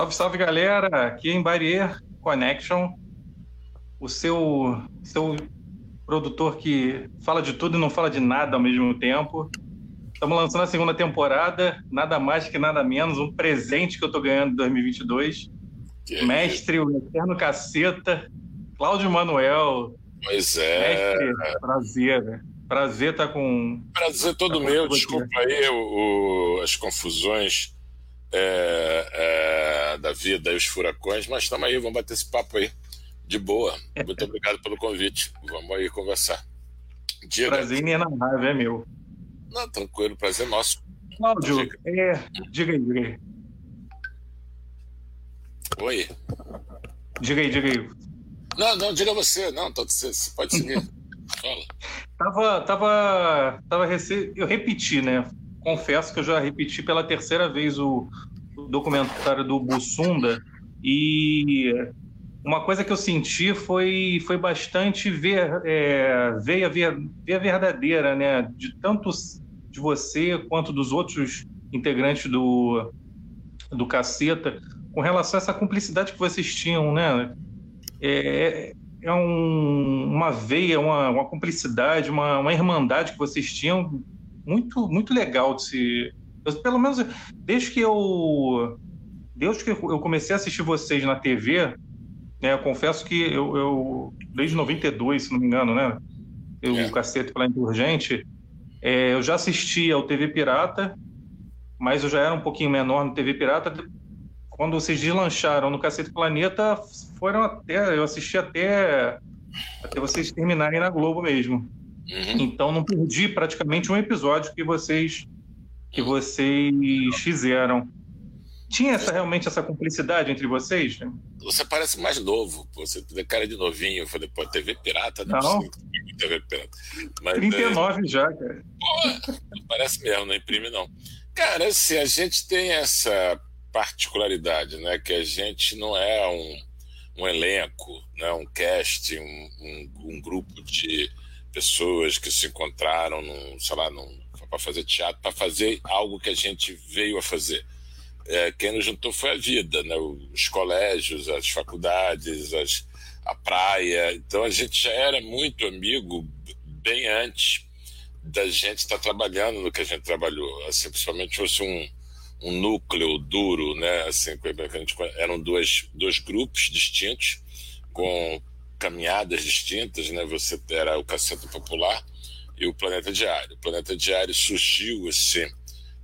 Salve, salve galera! Aqui em Barrier Connection, o seu, seu produtor que fala de tudo e não fala de nada ao mesmo tempo. Estamos lançando a segunda temporada, nada mais que nada menos, um presente que eu estou ganhando em 2022. Que Mestre, o eterno caceta, Cláudio Manuel. Pois é. Mestre, prazer. Prazer estar tá com. Prazer todo tá meu, desculpa aí o, as confusões é, é, da vida e os furacões, mas estamos aí, vamos bater esse papo aí. De boa. Muito obrigado pelo convite. Vamos aí conversar. Diga. Prazer inenarrável, é meu. Não, tranquilo, prazer nosso. Cláudio, diga. É, diga aí, diga aí. Oi. Diga aí, diga aí. Não, não, diga você. Não, você, você pode seguir. Fala. Tava, tava, tava rece... Eu repeti, né? Confesso que eu já repeti pela terceira vez o, o documentário do Bussunda e uma coisa que eu senti foi, foi bastante ver, é, ver, a ver, ver a verdadeira, né? De tanto de você quanto dos outros integrantes do, do Caceta, com relação a essa cumplicidade que vocês tinham, né? É, é um, uma veia, uma, uma cumplicidade, uma, uma irmandade que vocês tinham muito, muito legal de se. Eu, pelo menos desde que eu. Desde que eu comecei a assistir vocês na TV, né, eu confesso que eu, eu desde 92, se não me engano, né? Eu, é. O Cacete Planeta Urgente, é, eu já assistia ao TV Pirata, mas eu já era um pouquinho menor no TV Pirata. Quando vocês deslancharam no Cacete Planeta, foram até. Eu assisti até, até vocês terminarem na Globo mesmo. Uhum. Então não perdi praticamente um episódio que vocês que vocês fizeram. Tinha essa, realmente essa cumplicidade entre vocês? Você parece mais novo, você tem cara de novinho. Eu falei, pô, TV pirata, não, não. TV pirata. Mas, 39 é... já, cara. Pô, parece mesmo, não imprime não. Cara, assim, a gente tem essa particularidade, né? Que a gente não é um, um elenco, né, um cast, um, um, um grupo de pessoas que se encontraram, num, sei lá, para fazer teatro, para fazer algo que a gente veio a fazer. É, quem nos juntou foi a vida, né? os colégios, as faculdades, as, a praia. Então a gente já era muito amigo bem antes da gente estar tá trabalhando no que a gente trabalhou. Assim, principalmente fosse um, um núcleo duro, né? Assim, a gente, eram dois, dois grupos distintos, com caminhadas distintas, né? Você era o Caceta Popular e o Planeta Diário. O Planeta Diário surgiu assim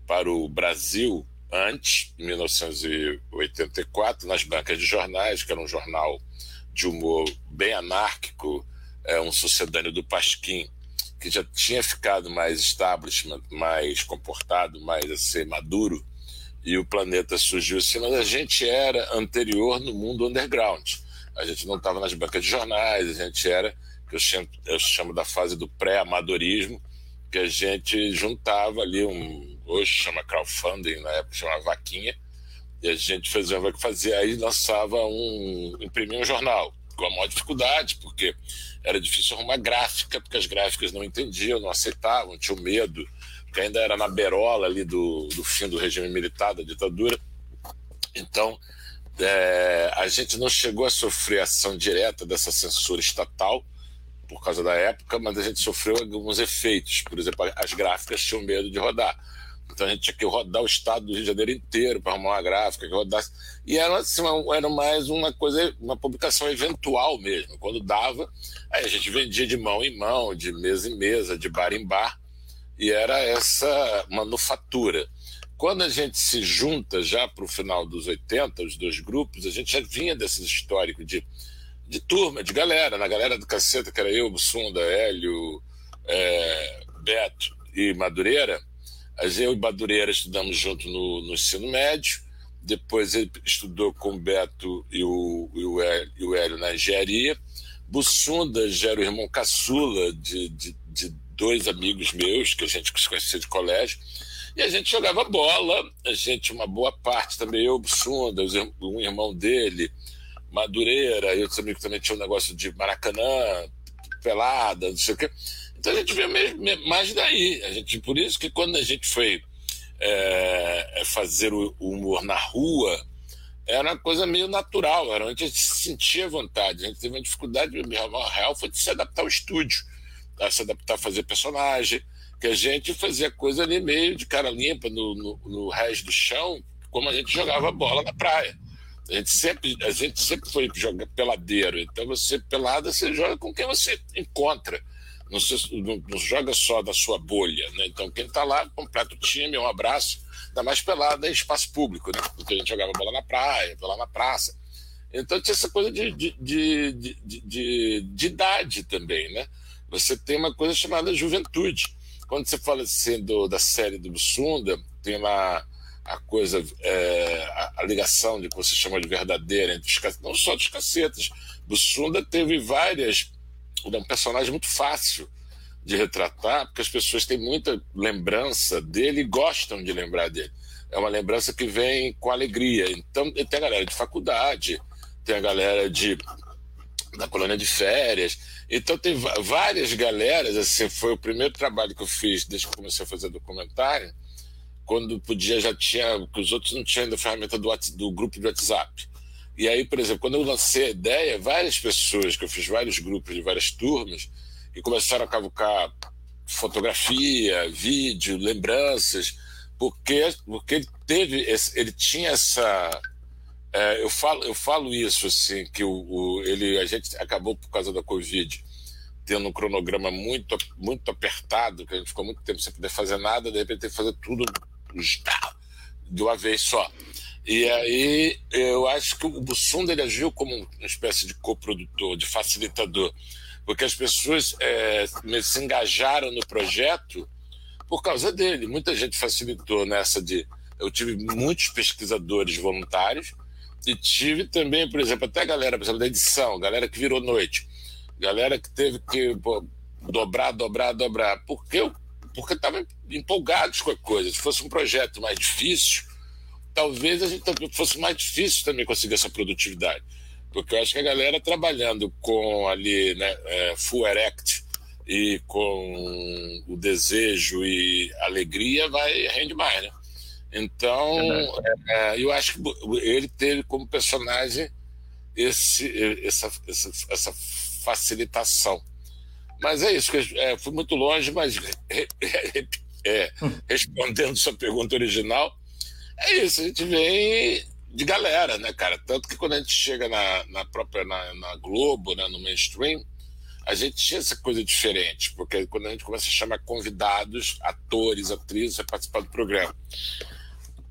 para o Brasil antes, em 1984, nas bancas de jornais, que era um jornal de humor bem anárquico, é um sucedâneo do Pasquim, que já tinha ficado mais establishment, mais comportado, mais assim, maduro, e o Planeta surgiu assim, mas a gente era anterior no mundo underground a gente não estava nas bancas de jornais, a gente era, que eu chamo, eu chamo da fase do pré-amadorismo, que a gente juntava ali um, hoje chama crowdfunding, na época chama vaquinha, e a gente fazia, fazia aí lançava um, imprimia um jornal, com a maior dificuldade, porque era difícil arrumar gráfica, porque as gráficas não entendiam, não aceitavam, tinham medo, porque ainda era na berola ali do, do fim do regime militar, da ditadura. Então, é, a gente não chegou a sofrer ação direta dessa censura estatal por causa da época, mas a gente sofreu alguns efeitos. Por exemplo, as gráficas tinham medo de rodar. Então a gente tinha que rodar o estado do Rio de Janeiro inteiro para arrumar uma gráfica que rodasse. E era, assim, era mais uma coisa, uma publicação eventual mesmo. Quando dava, aí a gente vendia de mão em mão, de mesa em mesa, de bar em bar. E era essa manufatura. Quando a gente se junta já para o final dos 80, os dois grupos, a gente já vinha desses históricos de, de turma, de galera, na galera do caceta, que era eu, Bussunda, Hélio, é, Beto e Madureira. Eu e Madureira estudamos junto no, no ensino médio, depois ele estudou com o Beto e o, e o, Hélio, e o Hélio na engenharia. Bussunda já era o irmão caçula de, de, de dois amigos meus, que a gente se conhecia de colégio. E a gente jogava bola, a gente, uma boa parte também, eu, Sunda, um irmão dele, Madureira, e outros amigos também tinham um negócio de Maracanã, pelada, não sei o quê. Então a gente vê mais daí. A gente, por isso que quando a gente foi é, é, fazer o humor na rua, era uma coisa meio natural, era onde a gente se sentia vontade. A gente teve uma dificuldade real foi de se adaptar ao estúdio, a se adaptar a fazer personagem, que a gente fazia coisa ali meio de cara limpa no, no, no resto do chão, como a gente jogava bola na praia. A gente sempre, a gente sempre foi jogar peladeiro. Então você pelada, você joga com quem você encontra. Não, se, não, não joga só da sua bolha. Né? Então quem está lá, completa o time, um abraço. Ainda mais pelada em espaço público, né? Porque a gente jogava bola na praia, bola na praça. Então tinha essa coisa de, de, de, de, de idade também, né? Você tem uma coisa chamada juventude. Quando você fala assim do, da série do Bussunda, tem lá a coisa, é, a, a, ligação de que você chama de verdadeira entre os não só dos cacetas. Bussunda teve várias. É um personagem muito fácil de retratar, porque as pessoas têm muita lembrança dele e gostam de lembrar dele. É uma lembrança que vem com alegria. Então, tem a galera de faculdade, tem a galera de da colônia de férias. Então, tem várias galeras. Assim, foi o primeiro trabalho que eu fiz desde que comecei a fazer documentário quando podia já tinha, que os outros não tinham ainda a ferramenta do, do grupo de WhatsApp. E aí, por exemplo, quando eu lancei a ideia, várias pessoas, que eu fiz vários grupos de várias turmas, e começaram a cavucar fotografia, vídeo, lembranças, porque, porque ele teve, esse, ele tinha essa. É, eu, falo, eu falo isso, assim, que o, o, ele, a gente acabou, por causa da Covid, tendo um cronograma muito, muito apertado, que a gente ficou muito tempo sem poder fazer nada, de repente tem que fazer tudo de uma vez só. E aí eu acho que o Bussunda ele agiu como uma espécie de coprodutor, de facilitador, porque as pessoas é, se engajaram no projeto por causa dele. Muita gente facilitou nessa de. Eu tive muitos pesquisadores voluntários e tive também, por exemplo, até a galera, por exemplo, da edição, galera que virou noite, galera que teve que pô, dobrar, dobrar, dobrar, porque eu porque estavam empolgados com a coisa. Se fosse um projeto mais difícil, talvez a gente fosse mais difícil também conseguir essa produtividade. Porque eu acho que a galera trabalhando com ali, né, é, full erect e com o desejo e alegria vai rende mais, né? Então, é, eu acho que ele teve como personagem esse, essa, essa, essa facilitação. Mas é isso, é, fui muito longe, mas é, respondendo sua pergunta original, é isso, a gente vem de galera, né, cara? Tanto que quando a gente chega na, na própria na, na, Globo, né, no mainstream, a gente tinha essa coisa diferente, porque quando a gente começa a chamar convidados, atores, atrizes, a participar do programa,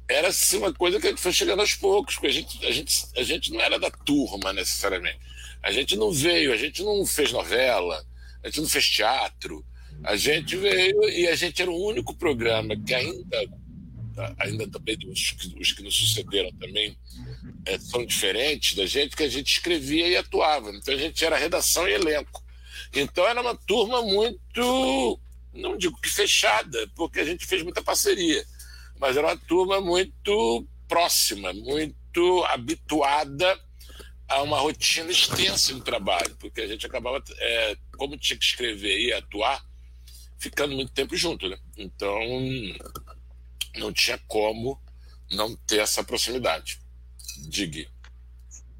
era assim uma coisa que foi chegando aos poucos, porque a gente, a gente, a gente não era da turma necessariamente. A gente não veio, a gente não fez novela, a gente não fez teatro. A gente veio e a gente era o único programa que ainda, ainda também os, os que nos sucederam também é, são diferentes da gente, que a gente escrevia e atuava. Então a gente era redação e elenco. Então era uma turma muito, não digo que fechada, porque a gente fez muita parceria, mas era uma turma muito próxima, muito habituada a uma rotina extensa no trabalho, porque a gente acabava, é, como tinha que escrever e atuar, ficando muito tempo junto, né? Então, não tinha como não ter essa proximidade. Diga,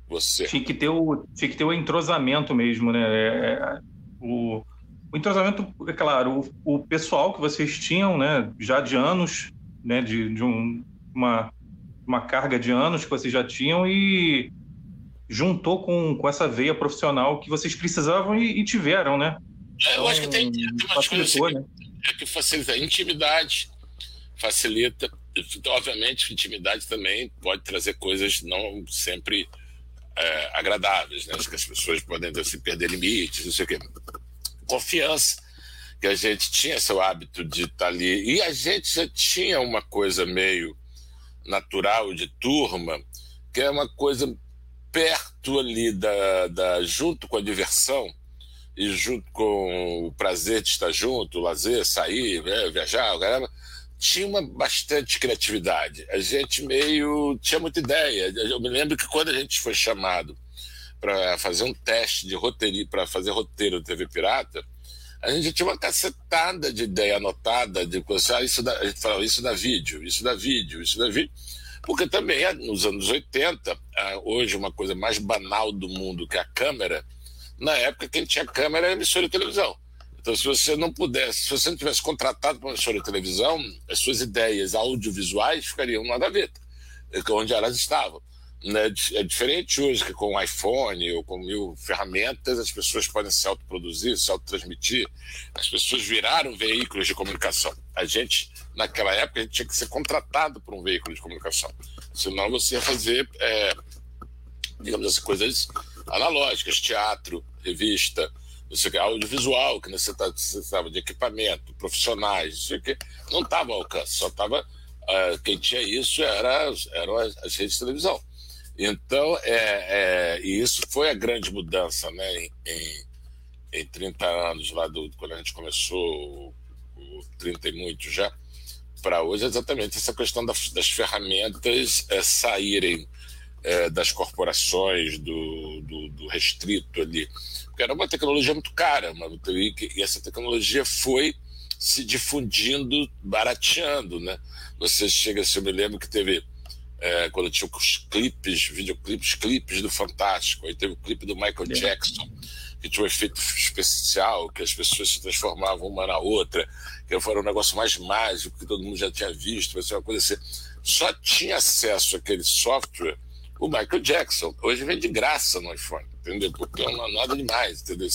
você. Tinha que ter o, tinha que ter o entrosamento mesmo, né? É, é, o, o entrosamento, é claro, o, o pessoal que vocês tinham, né, já de anos, né, de, de um, uma, uma carga de anos que vocês já tinham e juntou com, com essa veia profissional que vocês precisavam e, e tiveram, né? É, eu acho que tem, tem umas coisas né? é que facilita a intimidade, facilita. Obviamente, intimidade também pode trazer coisas não sempre é, agradáveis, né? Acho que as pessoas podem assim, perder limites, não sei o quê. Confiança, que a gente tinha seu hábito de estar ali. E a gente já tinha uma coisa meio natural de turma, que é uma coisa perto ali da, da junto com a diversão e junto com o prazer de estar junto, o lazer, sair, né, viajar, caramba, tinha uma bastante criatividade. A gente meio tinha muita ideia. Eu me lembro que quando a gente foi chamado para fazer um teste de roteiro, para fazer roteiro TV Pirata, a gente tinha uma cacetada de ideia anotada de coisa, ah, isso a gente falava isso dá vídeo, isso dá vídeo, isso dá vídeo Porque também, nos anos 80, hoje uma coisa mais banal do mundo que a câmera, na época quem tinha câmera era emissora de televisão. Então, se você não pudesse, se você não tivesse contratado para uma emissora de televisão, as suas ideias audiovisuais ficariam na gaveta, onde elas estavam. Né? É diferente hoje que com o iPhone ou com mil ferramentas as pessoas podem se autoproduzir, se autotransmitir. As pessoas viraram veículos de comunicação. A gente, naquela época, a gente tinha que ser contratado por um veículo de comunicação. Senão você ia fazer, é, digamos assim, coisas analógicas, teatro, revista, você, audiovisual, que necessitava de equipamento, profissionais, isso aqui, não estava ao alcance, só estava. Uh, é, quem tinha isso era, eram as, as redes de televisão. Então, é, é, e isso foi a grande mudança né, em, em, em 30 anos, lá do, quando a gente começou, o, 30 e muito já, para hoje, exatamente essa questão das, das ferramentas é, saírem é, das corporações, do, do, do, restrito ali. Porque era uma tecnologia muito cara, uma, e essa tecnologia foi se difundindo, barateando. Né? Você chega, se eu me lembro que teve é, quando tinha os clipes, videoclipes, clipes do Fantástico. Aí teve o clipe do Michael Jackson, que tinha um efeito especial, que as pessoas se transformavam uma na outra, que foi um negócio mais mágico, que todo mundo já tinha visto, vai ser uma coisa assim. Só tinha acesso àquele software o Michael Jackson. Hoje vem de graça no iPhone, entendeu? Porque não é nada demais, entendeu?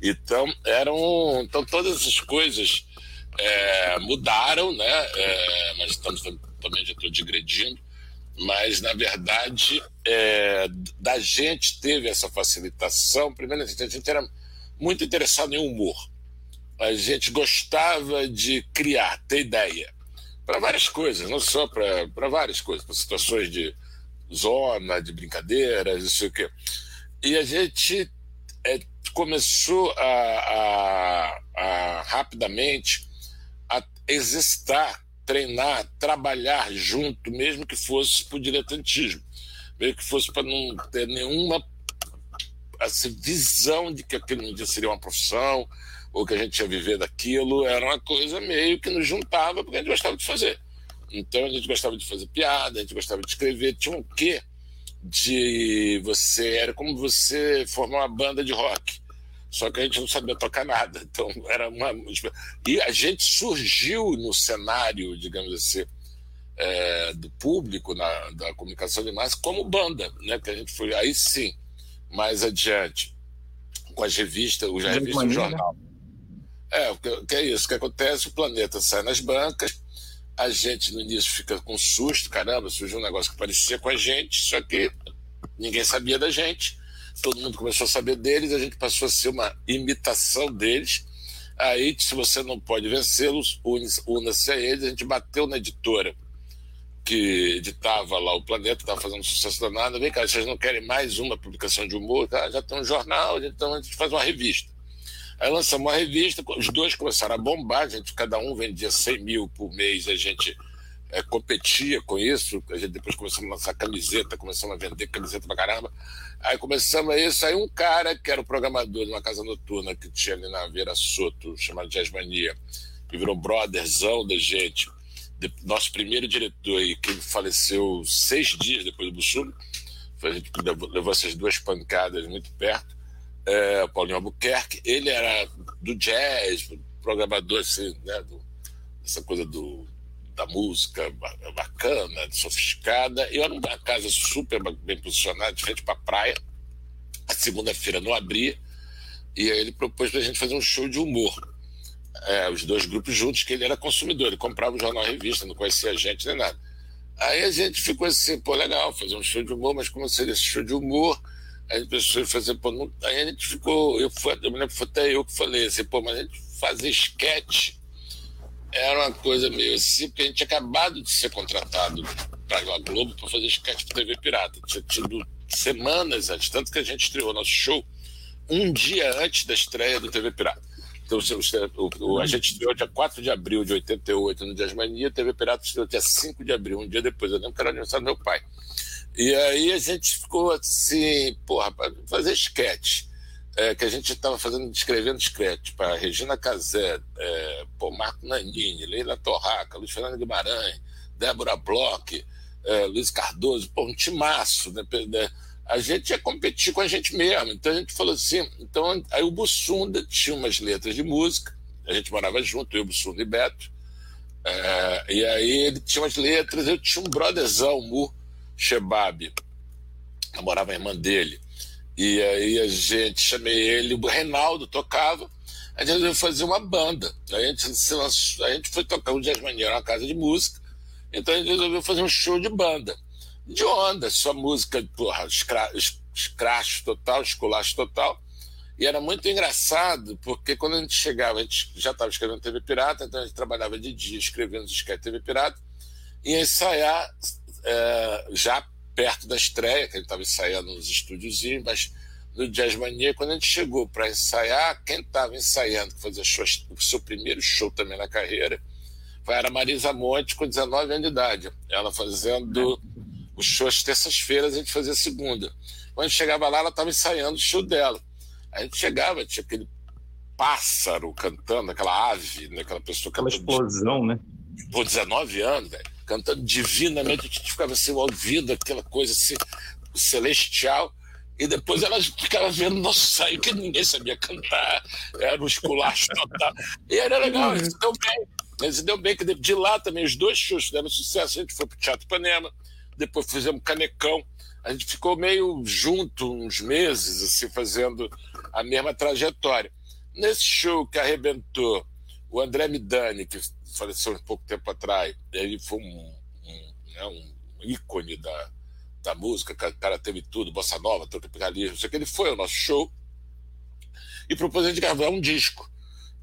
Então, eram. Então, todas essas coisas é, mudaram, né? É, nós estamos também, já estou digredindo mas na verdade é, da gente teve essa facilitação. Primeiro, a gente era muito interessado em humor. A gente gostava de criar, ter ideia para várias coisas, não só para várias coisas, para situações de zona, de brincadeiras, isso o quê. E a gente é, começou a, a, a rapidamente a exercitar treinar, trabalhar junto, mesmo que fosse por diletantismo, mesmo que fosse para não ter nenhuma assim, visão de que aquilo um dia seria uma profissão ou que a gente ia viver daquilo, era uma coisa meio que nos juntava porque a gente gostava de fazer. Então a gente gostava de fazer piada, a gente gostava de escrever, tinha um quê de você, era como você formar uma banda de rock só que a gente não sabia tocar nada. Então era uma. E a gente surgiu no cenário, digamos assim, é, do público, na, da comunicação de massa, como banda, né? Que a gente foi. Aí sim, mais adiante, com as revistas, os revistas do jornal. É, o que, que é isso? O que acontece? O planeta sai nas bancas, a gente no início fica com susto, caramba, surgiu um negócio que parecia com a gente, só que ninguém sabia da gente todo mundo começou a saber deles, a gente passou a ser uma imitação deles. Aí, se você não pode vencê-los, una-se a eles. A gente bateu na editora que editava lá o Planeta, estava fazendo um sucesso danado. Vem cá, vocês não querem mais uma publicação de humor? Tá? Já tem um jornal, então a gente faz uma revista. Aí lançamos uma revista, os dois começaram a bombar, a gente, cada um vendia 100 mil por mês, a gente é, competia com isso. A gente depois começamos a lançar camiseta, começamos a vender camiseta pra caramba. Aí começamos isso. Aí um cara que era o programador de uma casa noturna que tinha ali na Vera Soto, chamado Jazzmania, que virou brotherzão da gente. De, nosso primeiro diretor, e que faleceu seis dias depois do Bussum, a gente levou essas duas pancadas muito perto. É, Paulinho Albuquerque, ele era do jazz, programador assim, né, do, essa coisa do da música bacana, sofisticada. Eu era uma casa super bem posicionada, de frente para a praia. A segunda-feira não abria. E aí ele propôs para a gente fazer um show de humor. É, os dois grupos juntos, que ele era consumidor, ele comprava o jornal revista, não conhecia a gente nem nada. Aí a gente ficou assim, pô, legal, fazer um show de humor, mas como seria esse show de humor? Aí a em fazer, pô, não... aí a gente ficou, eu, fui, eu me lembro que foi até eu que falei assim, pô, mas a gente fazer esquete era uma coisa meio assim, porque a gente tinha acabado de ser contratado para a Globo para fazer sketch para TV Pirata. Tinha tido semanas antes, tanto que a gente estreou nosso show um dia antes da estreia do TV Pirata. Então, o, o, a gente estreou dia 4 de abril de 88 no Dias Mania, TV Pirata estreou dia 5 de abril, um dia depois. Eu lembro que era aniversário do meu pai. E aí a gente ficou assim, porra, fazer sketch é, que a gente estava fazendo, escrevendo sketch para Regina Casé, é, pô, Marco Nanini, Leila Torraca, Luiz Fernando Guimarães, Débora Bloch, é, Luiz Cardoso, pô, um timaço, né? né? A gente ia competir com a gente mesmo. Então a gente falou assim. Então, aí o Bussunda tinha umas letras de música, a gente morava junto, eu, Bussunda e Beto. É, e aí ele tinha umas letras, eu tinha um brotherzão, Mu Shebab, namorava a irmã dele. E aí a gente, chamei ele, o Reinaldo tocava, a gente resolveu fazer uma banda. A gente, lançou, a gente foi tocar um Jazz Mania na casa de música, então a gente resolveu fazer um show de banda. De onda, só música, porra, escracho total, esculacho total. E era muito engraçado, porque quando a gente chegava, a gente já estava escrevendo TV Pirata, então a gente trabalhava de dia escrevendo sketches TV Pirata, e ensaiar é, já perto da estreia, que a gente estava ensaiando nos estúdiozinhos, mas no Jazz Mania, quando a gente chegou para ensaiar, quem estava ensaiando, que fazia show, o seu primeiro show também na carreira, foi a Marisa Monte, com 19 anos de idade. Ela fazendo os shows terças-feiras, a gente fazia segunda. Quando a gente chegava lá, ela estava ensaiando o show dela. A gente chegava, tinha aquele pássaro cantando, aquela ave, né? aquela pessoa Aquela explosão, né? Por 19 anos, velho, cantando divinamente, a gente ficava assim, ouvindo aquela coisa assim, celestial. E depois ela ficava vendo nosso aí que ninguém sabia cantar, era um esculacho total. E era legal, isso deu bem. Mas deu bem que de lá também os dois shows deram sucesso. A gente foi pro Teatro Panema, depois fizemos Canecão. A gente ficou meio junto uns meses, assim, fazendo a mesma trajetória. Nesse show que arrebentou, o André Midani, que faleceu um pouco tempo atrás, ele foi um, um, né, um ícone da, da música, o cara teve tudo, bossa nova, tropicalismo, sei que ele foi ao nosso show e propôs a gente gravar um disco.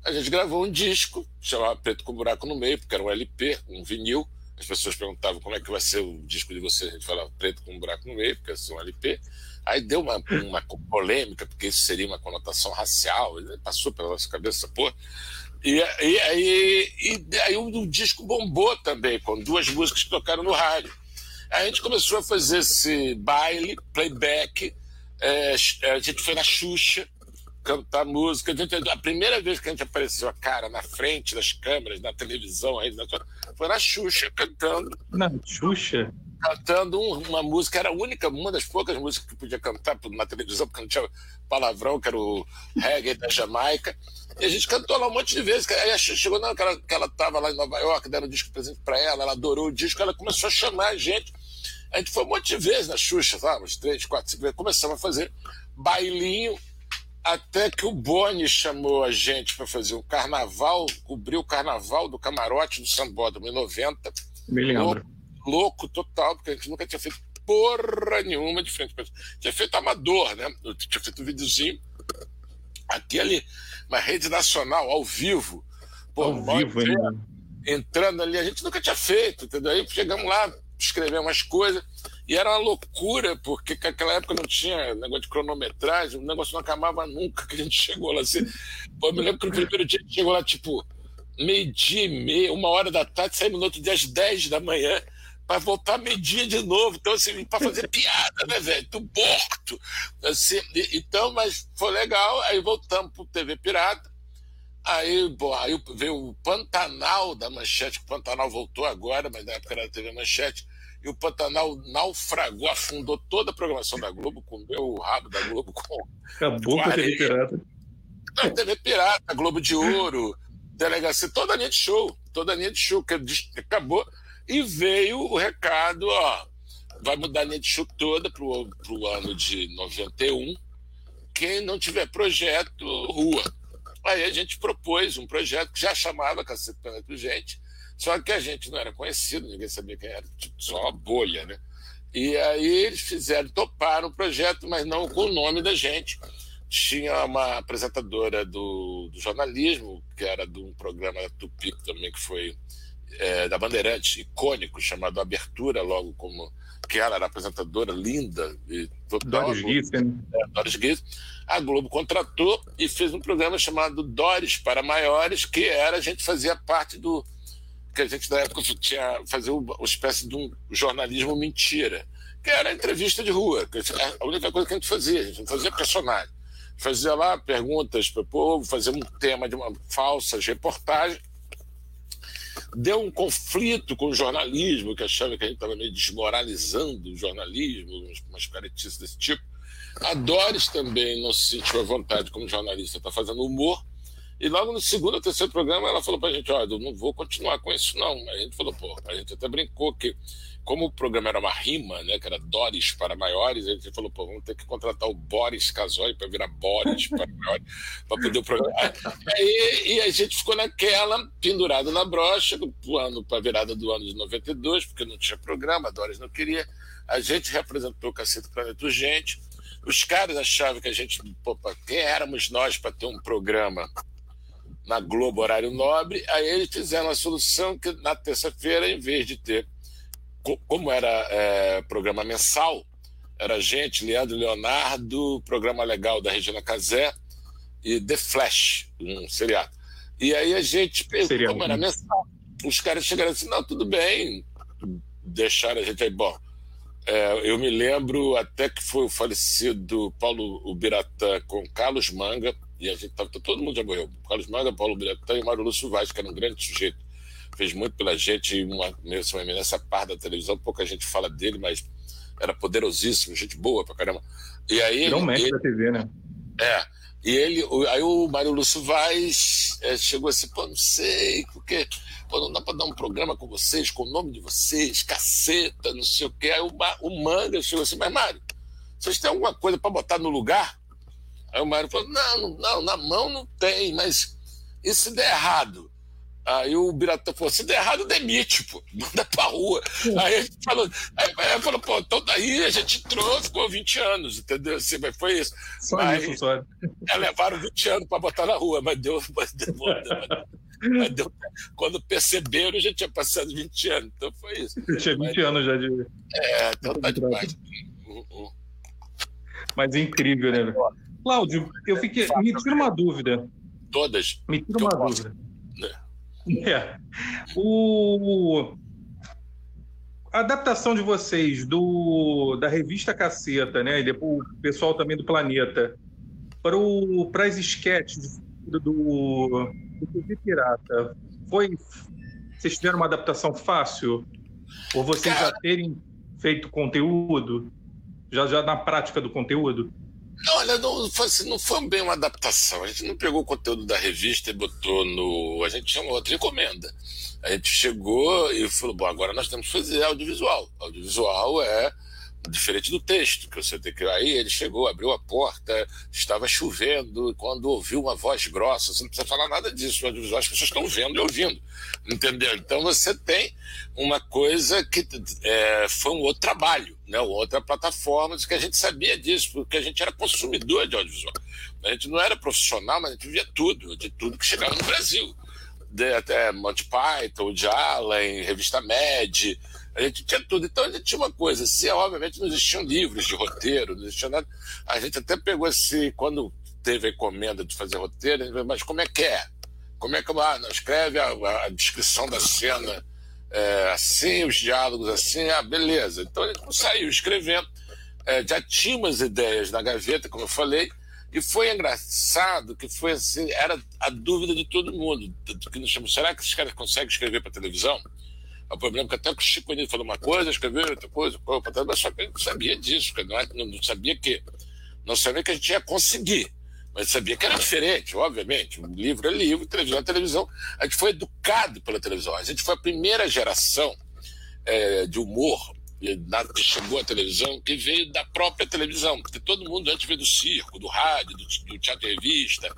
A gente gravou um disco, chamava Preto com Buraco no Meio, porque era um LP, um vinil. As pessoas perguntavam como é que vai ser o disco de vocês. A gente falava Preto com Buraco no Meio, porque é um LP. Aí deu uma, uma polêmica, porque isso seria uma conotação racial. Passou pela nossa cabeça, pô. E, e, aí, e aí o, disco bombou também, com duas músicas que tocaram no rádio. A gente começou a fazer esse baile, playback. É, a gente foi na Xuxa cantar música. A, gente, a, primeira vez que a gente apareceu a cara na frente das câmeras, na televisão, aí, foi na Xuxa cantando. Na Xuxa? Cantando uma música, era a única, uma das poucas músicas que podia cantar na televisão, porque não tinha palavrão, que era o reggae da Jamaica. E a gente cantou lá um monte de vezes. Aí chegou, não, que ela, que ela tava lá em Nova York, deram um disco presente para ela, ela adorou o disco, ela começou a chamar a gente. A gente foi um monte de vezes na Xuxa, sabe? Uns três, quatro, cinco vezes. Começamos a fazer bailinho, até que o Boni chamou a gente para fazer o carnaval, cobrir o carnaval do camarote do Sambódromo em 90. Me lembro. Louco, louco, total, porque a gente nunca tinha feito porra nenhuma de frente. Tinha feito amador, né? Eu tinha feito um videozinho. Aquele, uma rede nacional, ao vivo. Pô, ao vivo, ainda. Entrando ali, a gente nunca tinha feito, entendeu? Aí chegamos lá, escrever umas coisas. E era uma loucura, porque naquela época não tinha negócio de cronometragem, o negócio não acabava nunca que a gente chegou lá. Assim, pô, eu me lembro que no primeiro dia a gente chegou lá, tipo, meio-dia e meia, uma hora da tarde, saímos no outro dia às 10 da manhã, para voltar meio-dia de novo. Então, assim, para fazer piada, né, velho? Do morto. Assim, então, mas foi legal, aí voltamos pro TV Pirata. Aí, pô, aí veio o Pantanal da Manchete, o Pantanal voltou agora, mas na época era a TV Manchete e o Pantanal naufragou, afundou toda a programação da Globo, comeu o rabo da Globo com. Acabou com a TV Pirata. Não, TV Pirata, Globo de Ouro, Delegacia, toda a linha de show, toda a linha de show, que acabou. E veio o recado, ó, vai mudar a linha de show toda para o ano de 91. Quem não tiver projeto, rua. Aí a gente propôs um projeto que já chamava Cacete Planeta Gente, só que a gente não era conhecido, ninguém sabia quem era, tipo, só uma bolha, né? E aí eles fizeram, toparam o projeto, mas não com o nome da gente. Tinha uma apresentadora do, do jornalismo, que era de um programa da Tupi também, que foi é, da Bandeirantes, icônico, chamado Abertura, logo como que ela era apresentadora, linda. E Doris né? É, Doris Guiz. A Globo contratou e fez um programa chamado Doris para Maiores, que era, a gente fazia parte do que a gente na época tinha fazer uma espécie de um jornalismo mentira, que era entrevista de rua. A única coisa que a gente fazia, a gente não fazia personagem. Fazia lá perguntas para o povo, fazia um tema de uma falsas reportagem. Deu um conflito com o jornalismo, que achava que a gente estava meio desmoralizando o jornalismo, umas caretices desse tipo. A Doris também não se sentiu à vontade como jornalista, está fazendo humor. E logo no segundo ou terceiro programa ela falou para a gente, olha, eu não vou continuar com isso não. A gente falou, pô, a gente até brincou que como o programa era uma rima, né, que era Doris para maiores, a gente falou, pô, vamos ter que contratar o Boris Casoy para virar Boris para maiores, para poder o programa. Aí, e a gente ficou naquela, pendurado na brocha, ano para virada do ano de 92, porque não tinha programa, a Doris não queria. A gente representou o Cacete Planeta Urgente. Os caras achavam que a gente, pô, quem éramos nós para ter um programa na Globo Horário Nobre? Aí eles fizeram a solução que na terça-feira, em vez de ter como era é, programa mensal, era gente, Leandro Leonardo, programa legal da Regina Casé e The Flash, um seriado. E aí a gente perguntou como era mensal. Os caras chegaram assim, não, tudo bem, deixaram a gente aí. Bom, é, eu me lembro até que foi o falecido Paulo Ubiratã com Carlos Manga, e a gente tava, todo mundo já morreu. Carlos Manga, Paulo Ubiratã e Mário Lúcio Vaz, que era um grande sujeito fez muito pela gente, uma, mesmo uma eminência par da televisão, pouca gente fala dele, mas era poderosíssimo, gente boa pra caramba. E aí ele, da TV, né? É. E ele, aí o Mário Lúcio Vaz é, chegou assim, pô, não sei, porque pô, não dá pra dar um programa com vocês, com o nome de vocês, caceta, não sei o quê. Aí o, o Manga chegou assim, mas Mário, vocês têm alguma coisa para botar no lugar? Aí o Mário falou, não, não, na mão não tem, mas e se der errado? Aí o Biratã falou: se der errado, demite, pô, manda pra rua. Aí a gente falou, aí, aí falou, pô, então daí a gente trouxe, ficou 20 anos, entendeu? Assim, mas foi isso. Só mas, isso, só. É, levaram 20 anos para botar na rua, mas deu, mas deu, mas deu, quando perceberam, já tinha passado 20 anos. Então foi isso. Tinha 20 mas, anos já de. É, então tá demais. Mas é incrível, né? Cláudio, eu fiquei. Me tira uma dúvida. Todas. Me tira uma dúvida. Né? É. O... A adaptação de vocês do da revista Caceta, né? E depois o pessoal também do Planeta, para as esquetes do, do, do Pirata, foi. Vocês tiveram uma adaptação fácil? Ou vocês Cara... já terem feito conteúdo? Já, já na prática do conteúdo? Olha, não foi, assim, não foi bem uma adaptação. A gente não pegou o conteúdo da revista e botou no. A gente uma outra encomenda. A gente chegou e falou: bom, agora nós temos que fazer audiovisual. Audiovisual é diferente do texto, que você tem que. Aí ele chegou, abriu a porta, estava chovendo, quando ouviu uma voz grossa, você não precisa falar nada disso. As pessoas estão vendo e ouvindo. Entendeu? Então você tem uma coisa que é, foi um outro trabalho né, outra plataforma, que a gente sabia disso, porque a gente era consumidor de audiovisual. A gente não era profissional, mas a gente via tudo, de tudo que chegava no Brasil. De, até Monty Python, de Allen, Revista Med, a gente tinha tudo. Então a gente tinha uma coisa, se obviamente não existiam livros de roteiro, não existia nada. A gente até pegou esse, quando teve a encomenda de fazer roteiro, a gente falou, mas como é que é? Como é que ah, não escreve a, a descrição da cena é, assim, os diálogos assim, ah, beleza. Então a gente saiu escrevendo, é, já tinha umas ideias na gaveta, como eu falei, e foi engraçado que foi assim, era a dúvida de todo mundo, que nos chamou, será que esses caras conseguem escrever para televisão? O problema é que até o Chico Anísio falou uma coisa, escreveu outra coisa, mas só que gente não sabia disso, não, não sabia que não sabia que a gente ia conseguir mas sabia que era diferente, obviamente. O livro é livro, televisão é televisão. A gente foi educado pela televisão. A gente foi a primeira geração é, de humor que chegou à televisão que veio da própria televisão, porque todo mundo antes veio do circo, do rádio, do, teatro revista.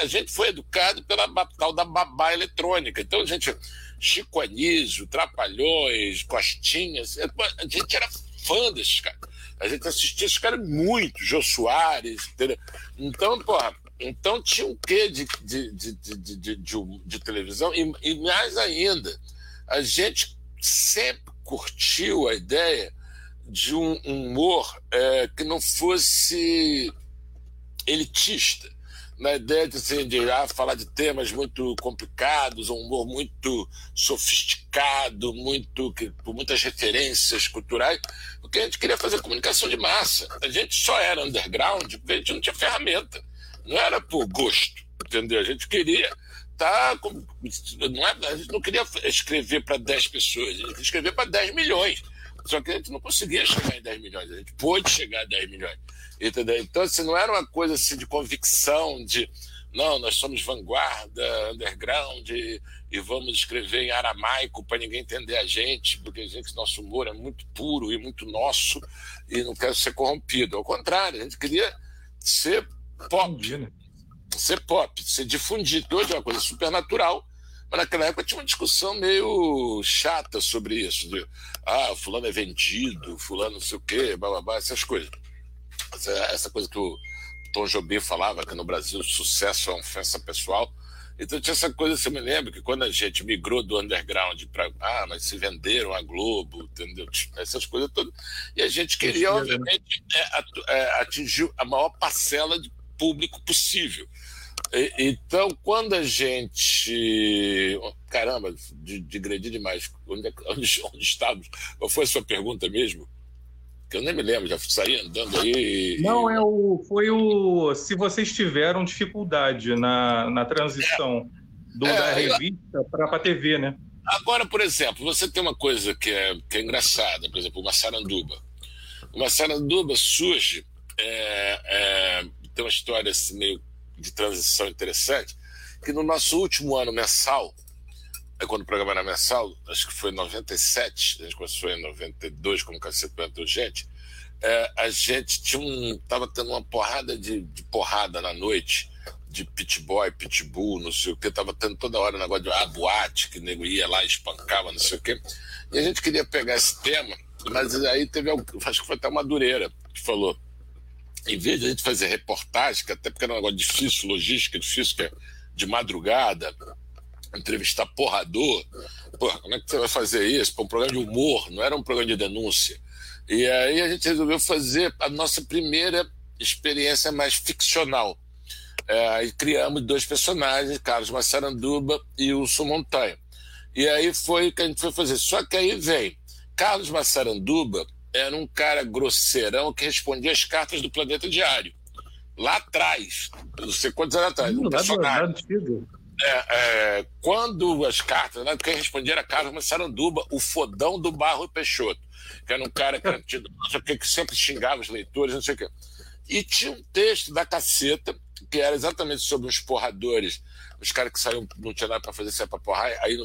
A gente foi educado pela tal da babá eletrônica. Então a gente, Chico Anísio, Trapalhões, Costinhas, a gente era fã desses caras. A gente assistia esses caras muito, Jô Soares, entendeu? Então, porra, então tinha um quê de, de, de, de, televisão, e, e mais ainda, a gente sempre curtiu a ideia de um humor é, que não fosse elitista na ideia de, de ah, falar de temas muito complicados, um humor muito sofisticado, muito com muitas referências culturais, porque a gente queria fazer comunicação de massa. A gente só era underground porque a gente não tinha ferramenta. Não era por gosto, entendeu? A gente queria tá. Não é, a gente não queria escrever para 10 pessoas, a gente queria escrever para 10 milhões. Só que a gente não conseguia chegar em 10 milhões, a gente pôde chegar a 10 milhões. Entendeu? Então, assim, não era uma coisa assim de convicção, de não, nós somos vanguarda, underground, e, e vamos escrever em aramaico para ninguém entender a gente, porque a gente, nosso humor é muito puro e muito nosso, e não quer ser corrompido. Ao contrário, a gente queria ser pop. Né? Ser pop, ser difundido. Hoje é uma coisa super natural, mas naquela época tinha uma discussão meio chata sobre isso. De, ah, fulano é vendido, fulano não sei o quê, blá, blá, blá essas coisas. Essa, essa coisa que o Tom Jobim falava, que no Brasil sucesso é uma ofensa pessoal. Então tinha essa coisa, você me lembra, que quando a gente migrou do underground para. Ah, mas se venderam a Globo, entendeu? Essas coisas todas. E a gente queria, obviamente, é, é, atingir a maior parcela de público possível. E, então, quando a gente. Caramba, digredi demais. Onde, onde, onde estávamos? Qual foi a sua pergunta mesmo? Que eu nem me lembro, já saí andando aí. E... Não, é o, foi o. Se vocês tiveram dificuldade na, na transição do, é, da revista para a TV, né? Agora, por exemplo, você tem uma coisa que é, que é engraçada, por exemplo, uma saranduba. Uma saranduba surge, é, é, tem uma história assim, meio de transição interessante, que no nosso último ano mensal, é quando o programa era mensal, acho que foi em 97, a gente começou em 92 como Cacete Plantou Gente, é, a gente tinha um, tava tendo uma porrada de, de porrada na noite, de pitboy, pitbull, não sei o que, tava tendo toda hora um negócio de ah, boate, que nego ia lá, espancava, não sei o que, e a gente queria pegar esse tema, mas aí teve, acho que foi até uma Madureira que falou, em vez de a gente fazer reportagem, que até porque era um negócio difícil, logística difícil, que é de madrugada, entrevistar porrador. Porra, como é que você vai fazer isso? Para um programa de humor, não era um programa de denúncia. E aí a gente resolveu fazer a nossa primeira experiência mais ficcional. É, aí criamos dois personagens, Carlos Massaranduba e Wilson Montanha. E aí foi que a gente foi fazer. Só que aí vem, Carlos Massaranduba era um cara grosseirão que respondia as cartas do Planeta Diário. Lá atrás, não sei quantos anos atrás, um personagem. É, é, quando as cartas, né, quem respondia era Carlos Saranduba, o fodão do Barro Peixoto, que era um cara que, era tido, que, que sempre xingava os leitores, não sei o quê. E tinha um texto da caceta, que era exatamente sobre os porradores, os caras que saíam, não tinha nada para fazer, saia para porrar, aí,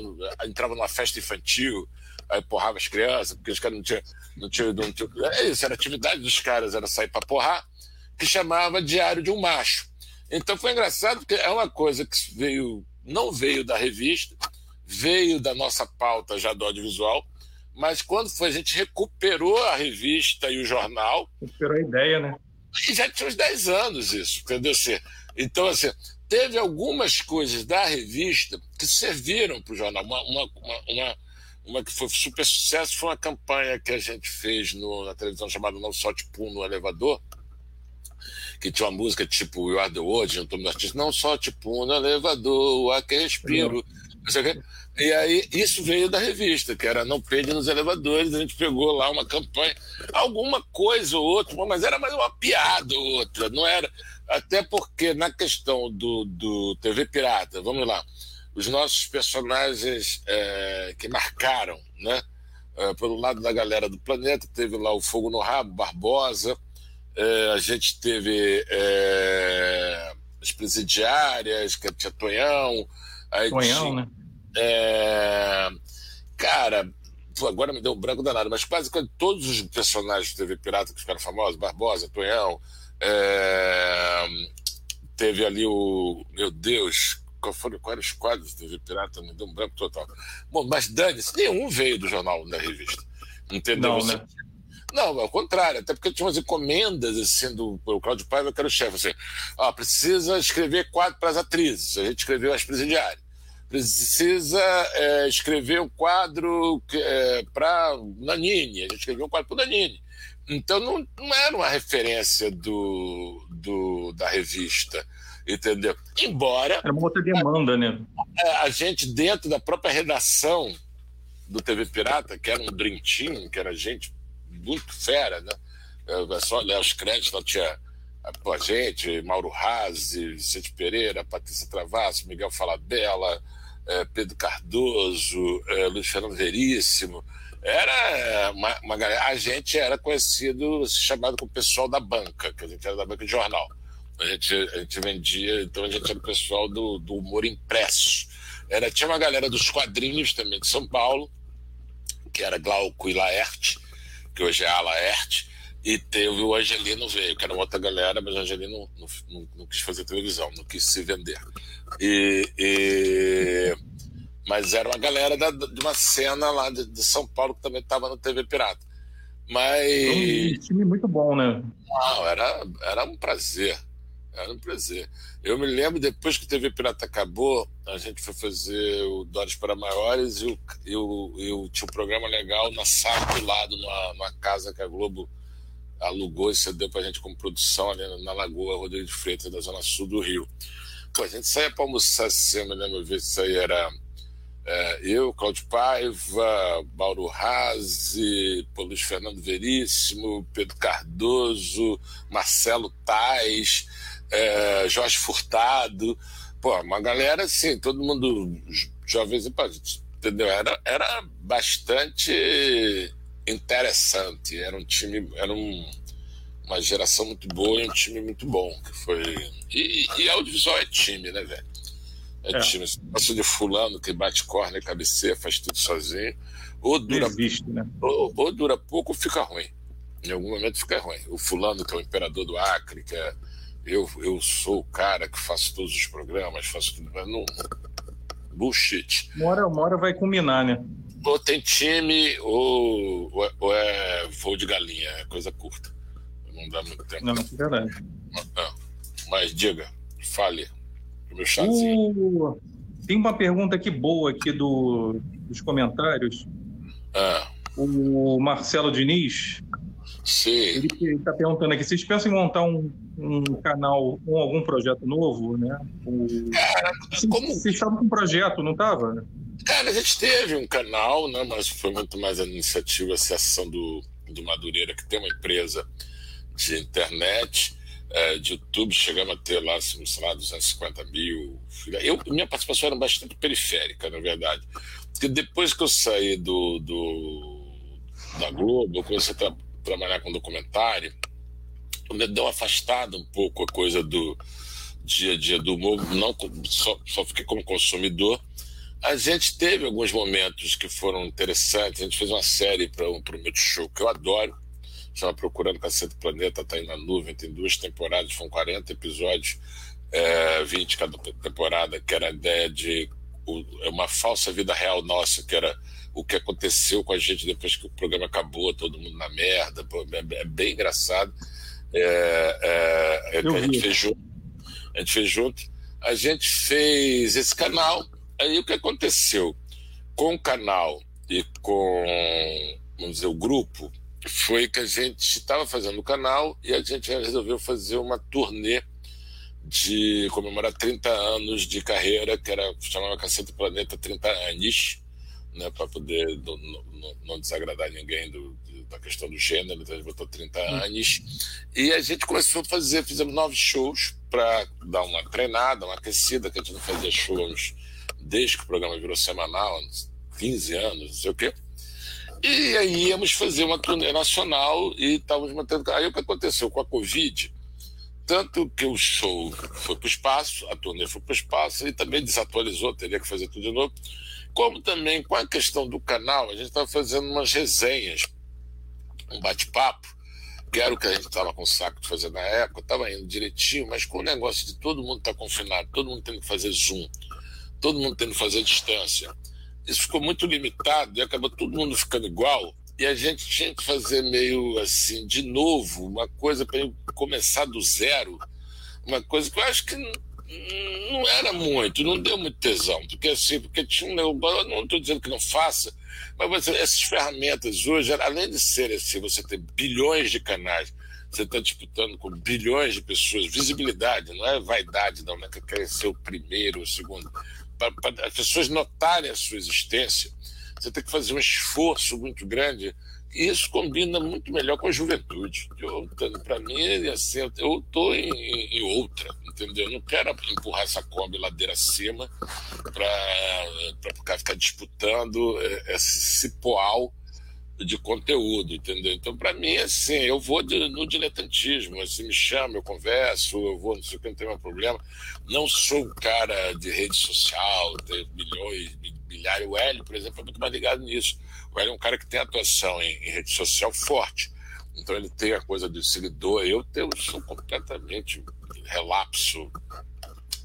entrava numa festa infantil, aí porrava as crianças, porque os caras não tinham. Não tinha, não tinha, é isso, era atividade dos caras, era sair para porrar, que chamava Diário de um Macho. Então foi engraçado porque é uma coisa que veio, não veio da revista, veio da nossa pauta já do audiovisual, mas quando foi, a gente recuperou a revista e o jornal. Recuperou a ideia, né? E já tinha uns 10 anos isso, entendeu? Assim, então, assim, teve algumas coisas da revista que serviram para o jornal. Uma, uma, uma, uma, que foi super sucesso foi uma campanha que a gente fez no, na televisão chamada Não Solte Pum no Elevador, que tinha uma música tipo You Are the World, no artista, não só tipo no elevador, a que respiro. E aí isso veio da revista, que era Não Pede nos Elevadores, a gente pegou lá uma campanha, alguma coisa ou outra, mas era mais uma piada ou outra, não era. Até porque na questão do, do TV Pirata, vamos lá, os nossos personagens é, que marcaram, né? É, pelo lado da galera do planeta, teve lá o Fogo no Rabo, Barbosa, é, a gente teve é, as presidiárias, que tinha Tonhão. Aí Tonhão, tinha, né? É, cara, agora me deu um branco danado, mas quase todos os personagens de TV Pirata que ficaram famosos, Barbosa, Tonhão, é, teve ali o. Meu Deus, qual foram, eram os quadros de TV Pirata? Me deu um branco total. Bom, mas dane-se, nenhum veio do jornal da revista. Entendeu? Não, né? Não, ao contrário, até porque tinha umas encomendas assim do, do Cláudio Paiva, que era o chefe, assim, ó, precisa escrever quadro para as atrizes, a gente escreveu as presidiárias. Precisa é, escrever um quadro é, para Nanini, a gente escreveu um quadro para Nanini. Então não, não era uma referência do, do, da revista, entendeu? Embora. Era uma outra demanda, né? A, a gente, dentro da própria redação do TV Pirata, que era um Team, que era gente muito fera, né? É só olhar os créditos, lá tinha a gente, Mauro Razzi, Vicente Pereira, Patrícia Travasso, Miguel Falabella, é, Pedro Cardoso, é, Luiz Fernando Veríssimo. Era uma, galera. A gente era conhecido, chamado como pessoal da banca, que a gente era da banca de jornal. A gente, a gente vendia, então a gente era o pessoal do, do humor impresso. Era, tinha uma galera dos quadrinhos também de São Paulo, que era Glauco e Laerte, que hoje é a Laerte, e teve o Angelino veio, que era uma outra galera, mas o Angelino não, não, não quis fazer televisão, não quis se vender. E, e... Mas era uma galera da, de uma cena lá de, de São Paulo que também estava no TV Pirata. Mas. Um time muito bom, né? Não, era, era um prazer. Era um prazer. Eu me lembro, depois que o TV Pirata acabou, a gente foi fazer o Dóris para Maiores e eu, eu, tinha um programa legal na sala do lado, numa, numa casa que a Globo alugou e cedeu para a gente como produção ali na Lagoa Rodrigo de Freitas, da Zona Sul do Rio. Pô, a gente saía para almoçar assim, eu me lembro ver se aí era é, eu, Cláudio Paiva, Mauro Razzi, Luiz Fernando Veríssimo, Pedro Cardoso, Marcelo Tais é, Jorge Furtado, pô, uma galera assim, todo mundo jovens, entendeu? Era, era bastante interessante, era um time, era um, uma geração muito boa e um time muito bom, que foi... E, e audiovisual é time, né, velho? É, é. time, esse de fulano que bate corna e cabeceia, faz tudo sozinho, ou dura, existe, né? ou, ou dura pouco ou fica ruim. Em algum momento fica ruim. O fulano que é o imperador do Acre, que é eu, eu sou o cara que faço todos os programas, faço tudo, não. Bullshit. Uma hora, uma hora vai culminar, né? Ou tem time, ou, ou, é, ou é voo de galinha, é coisa curta. Não dá muito tempo. Não, é verdade. Mas, mas diga, fale. Meu chazinho. Uh, tem uma pergunta aqui boa aqui do, dos comentários. Ah. O Marcelo Diniz Sim. Ele está perguntando aqui: vocês pensam em montar um, um canal com algum projeto novo, né? O... Cara, vocês, como... vocês estavam com um projeto, não estava? Cara, a gente teve um canal, né? Mas foi muito mais a iniciativa, a Associação do, do Madureira, que tem uma empresa de internet, é, de YouTube, chegamos a ter lá, sei lá, 250 mil. Eu, minha participação era bastante periférica, na verdade. Porque depois que eu saí do, do da Globo, eu comecei a trabalhar com documentário, me deu afastado um pouco a coisa do dia a dia do humor, não só, só fiquei como consumidor. A gente teve alguns momentos que foram interessantes. A gente fez uma série para um, o Multishow que eu adoro, chama Procurando Cacete Planeta, está aí na nuvem, tem duas temporadas, foram 40 episódios, é, 20 cada temporada, que era a ideia de é uma falsa vida real nossa, que era o que aconteceu com a gente depois que o programa acabou, todo mundo na merda, pô, é, é, bem engraçado. É, é, é a gente fez junto. A gente fez junto. A gente fez esse canal. Aí o que aconteceu com o canal e com, vamos dizer, o grupo, foi que a gente estava fazendo o canal e a gente resolveu fazer uma turnê de comemorar 30 anos de carreira, que era chamava Cacete Planeta 30 anos né, para poder não, não, não, desagradar ninguém do, da questão do gênero, então a gente botou 30 hum. anos. E a gente começou a fazer, fizemos nove shows para dar uma treinada, uma aquecida, que a gente não fazia shows desde que o programa virou semanal, 15 anos, não sei o quê. E aí íamos fazer uma turnê nacional e estávamos mantendo. Aí o que aconteceu com a Covid? Tanto que o show foi para o espaço, a turnê foi para o espaço e também desatualizou, teria que fazer tudo de novo como também com a questão do canal, a gente estava fazendo umas resenhas, um bate-papo, que era o que a gente estava com saco de fazer na época, estava indo direitinho, mas com o negócio de todo mundo estar tá confinado, todo mundo tendo que fazer Zoom, todo mundo tendo que fazer distância, isso ficou muito limitado e acabou todo mundo ficando igual. E a gente tinha que fazer meio assim, de novo, uma coisa para começar do zero, uma coisa que eu acho que não era muito, não deu muito tesão, porque assim, porque tinha um não estou dizendo que não faça, mas essas ferramentas hoje, além de ser assim, você ter bilhões de canais, você está disputando com bilhões de pessoas, visibilidade, não é vaidade, não, não é que quer ser o primeiro, o segundo, para as pessoas notarem a sua existência, você tem que fazer um esforço muito grande isso combina muito melhor com a juventude. Para mim, assim, eu estou em, em, outra, entendeu? Eu não quero empurrar essa Kombi ladeira acima para ficar disputando é, esse cipoal de conteúdo, entendeu? Então, para mim, assim, eu vou de, no diletantismo. Assim, me chama, eu converso, eu vou, não sei o que, não tem mais problema. Não sou um cara de rede social, ter milhões, milhares. O Hélio, por exemplo, é muito mais ligado nisso. Hélio é um cara que tem atuação em, em rede social forte. Então, ele tem a coisa do seguidor. Eu, tenho, eu sou completamente relapso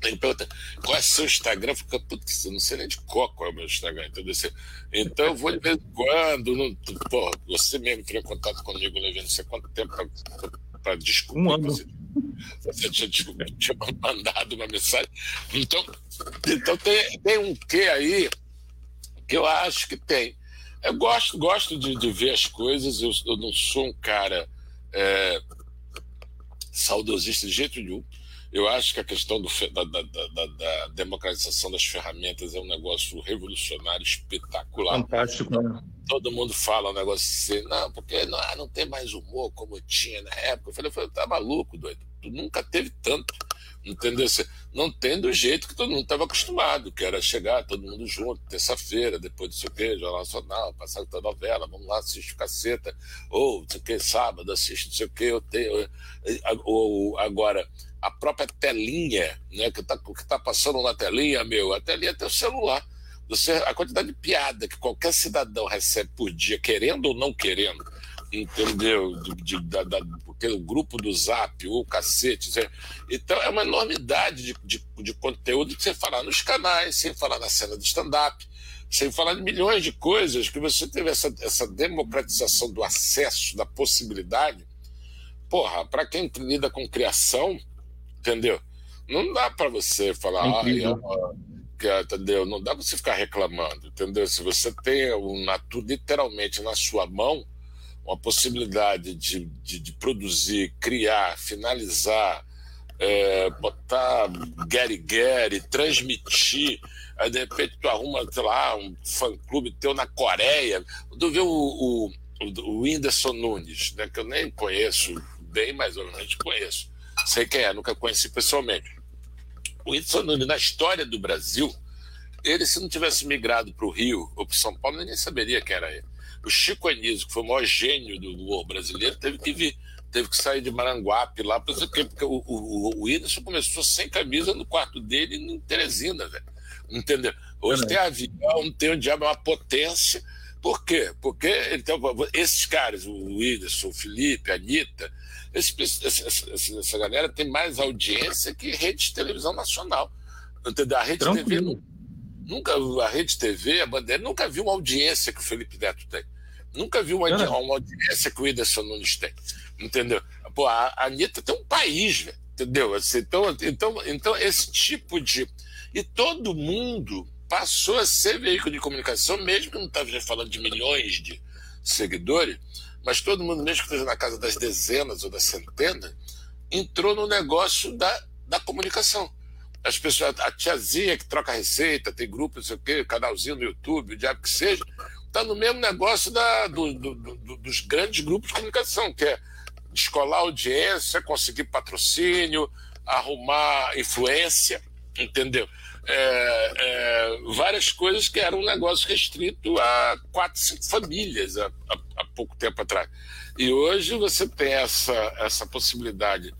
ele pergunta qual é o seu Instagram? Fica, putz, eu não sei nem de qual, qual é o meu Instagram. Entendeu? Então eu vou de vez em quando. Não, pô, você mesmo entrou em contato comigo, levando não sei quanto tempo para descobrir. Um ano. Você, você tinha, tinha, mandado uma mensagem. Então, então tem, tem um quê aí que eu acho que tem. Eu gosto, gosto de, de ver as coisas, eu, eu não sou um cara é, saudosista de jeito nenhum. Eu acho que a questão do, da, da, da, da, democratização das ferramentas é um negócio revolucionário, espetacular. Fantástico, né? Todo mundo fala um negócio assim, não, porque não, não tem mais humor como tinha na época. Eu falei, eu falei tá maluco, doido. Tu nunca teve tanto. Entendeu? Não tem do jeito que todo mundo estava acostumado, que era chegar todo mundo junto, terça-feira, depois do seu que, Jornal Nacional, passar a novela, vamos lá, assiste caceta, ou sei o que, sábado, assiste não sei o que, eu tenho. Ou, agora, a própria telinha, né, que está que tá passando na telinha, meu, a telinha tem o celular. Você, a quantidade de piada que qualquer cidadão recebe por dia, querendo ou não querendo, entendeu? De, de, da, da, o grupo do Zap, o cacete. Então é uma enormidade de, de, de conteúdo que você falar nos canais, sem falar na cena de stand-up, sem falar de milhões de coisas, que você teve essa, essa democratização do acesso, da possibilidade. Porra, para quem lida com criação, entendeu? Não dá para você falar, ah, é entendeu? Não dá para você ficar reclamando, entendeu? Se você tem o natu literalmente na sua mão uma possibilidade de, de, de produzir, criar, finalizar, é, botar Gary Gary, transmitir, aí de repente tu arruma, sei lá, um fã-clube teu na Coreia, tu vê o, o, o Whindersson Nunes, né, que eu nem conheço bem, mas eu não conheço, sei quem é, nunca conheci pessoalmente. O Whindersson Nunes, na história do Brasil, ele se não tivesse migrado para o Rio ou para São Paulo, nem saberia quem era ele. O Chico Anísio, que foi o maior gênio do humor brasileiro, teve que vir, teve que sair de Maranguape lá, porque o, o, o Whindersson começou sem camisa no quarto dele em Teresina, velho. Entendeu? Hoje é tem avião, tem o diabo, é uma potência. Por quê? Porque então, esses caras, o Whindersson, o Felipe, a Anitta, esse, essa, essa, galera tem mais audiência que rede de televisão nacional. Entendeu? A rede Tranquilo. TV nunca a rede TV, a bandeira, nunca viu uma audiência que o Felipe Neto tem. Nunca viu uma, uma audiência que o Whindersson Nunes tem. Entendeu? Pô, a, a Anitta tem um país, velho. Entendeu? Assim, então, então, então, esse tipo de. E todo mundo passou a ser veículo de comunicação, mesmo que não esteja falando de milhões de seguidores, mas todo mundo, mesmo que esteja na casa das dezenas ou das centenas, entrou no negócio da, da comunicação as pessoas, a tiazinha que troca receita, tem grupo, não sei o quê, canalzinho no YouTube, o diabo que seja, está no mesmo negócio da, do, do, do, dos grandes grupos de comunicação, que é descolar audiência, conseguir patrocínio, arrumar influência, entendeu? É, é, várias coisas que eram um negócio restrito a quatro, cinco famílias há, há, pouco tempo atrás. E hoje você tem essa, essa possibilidade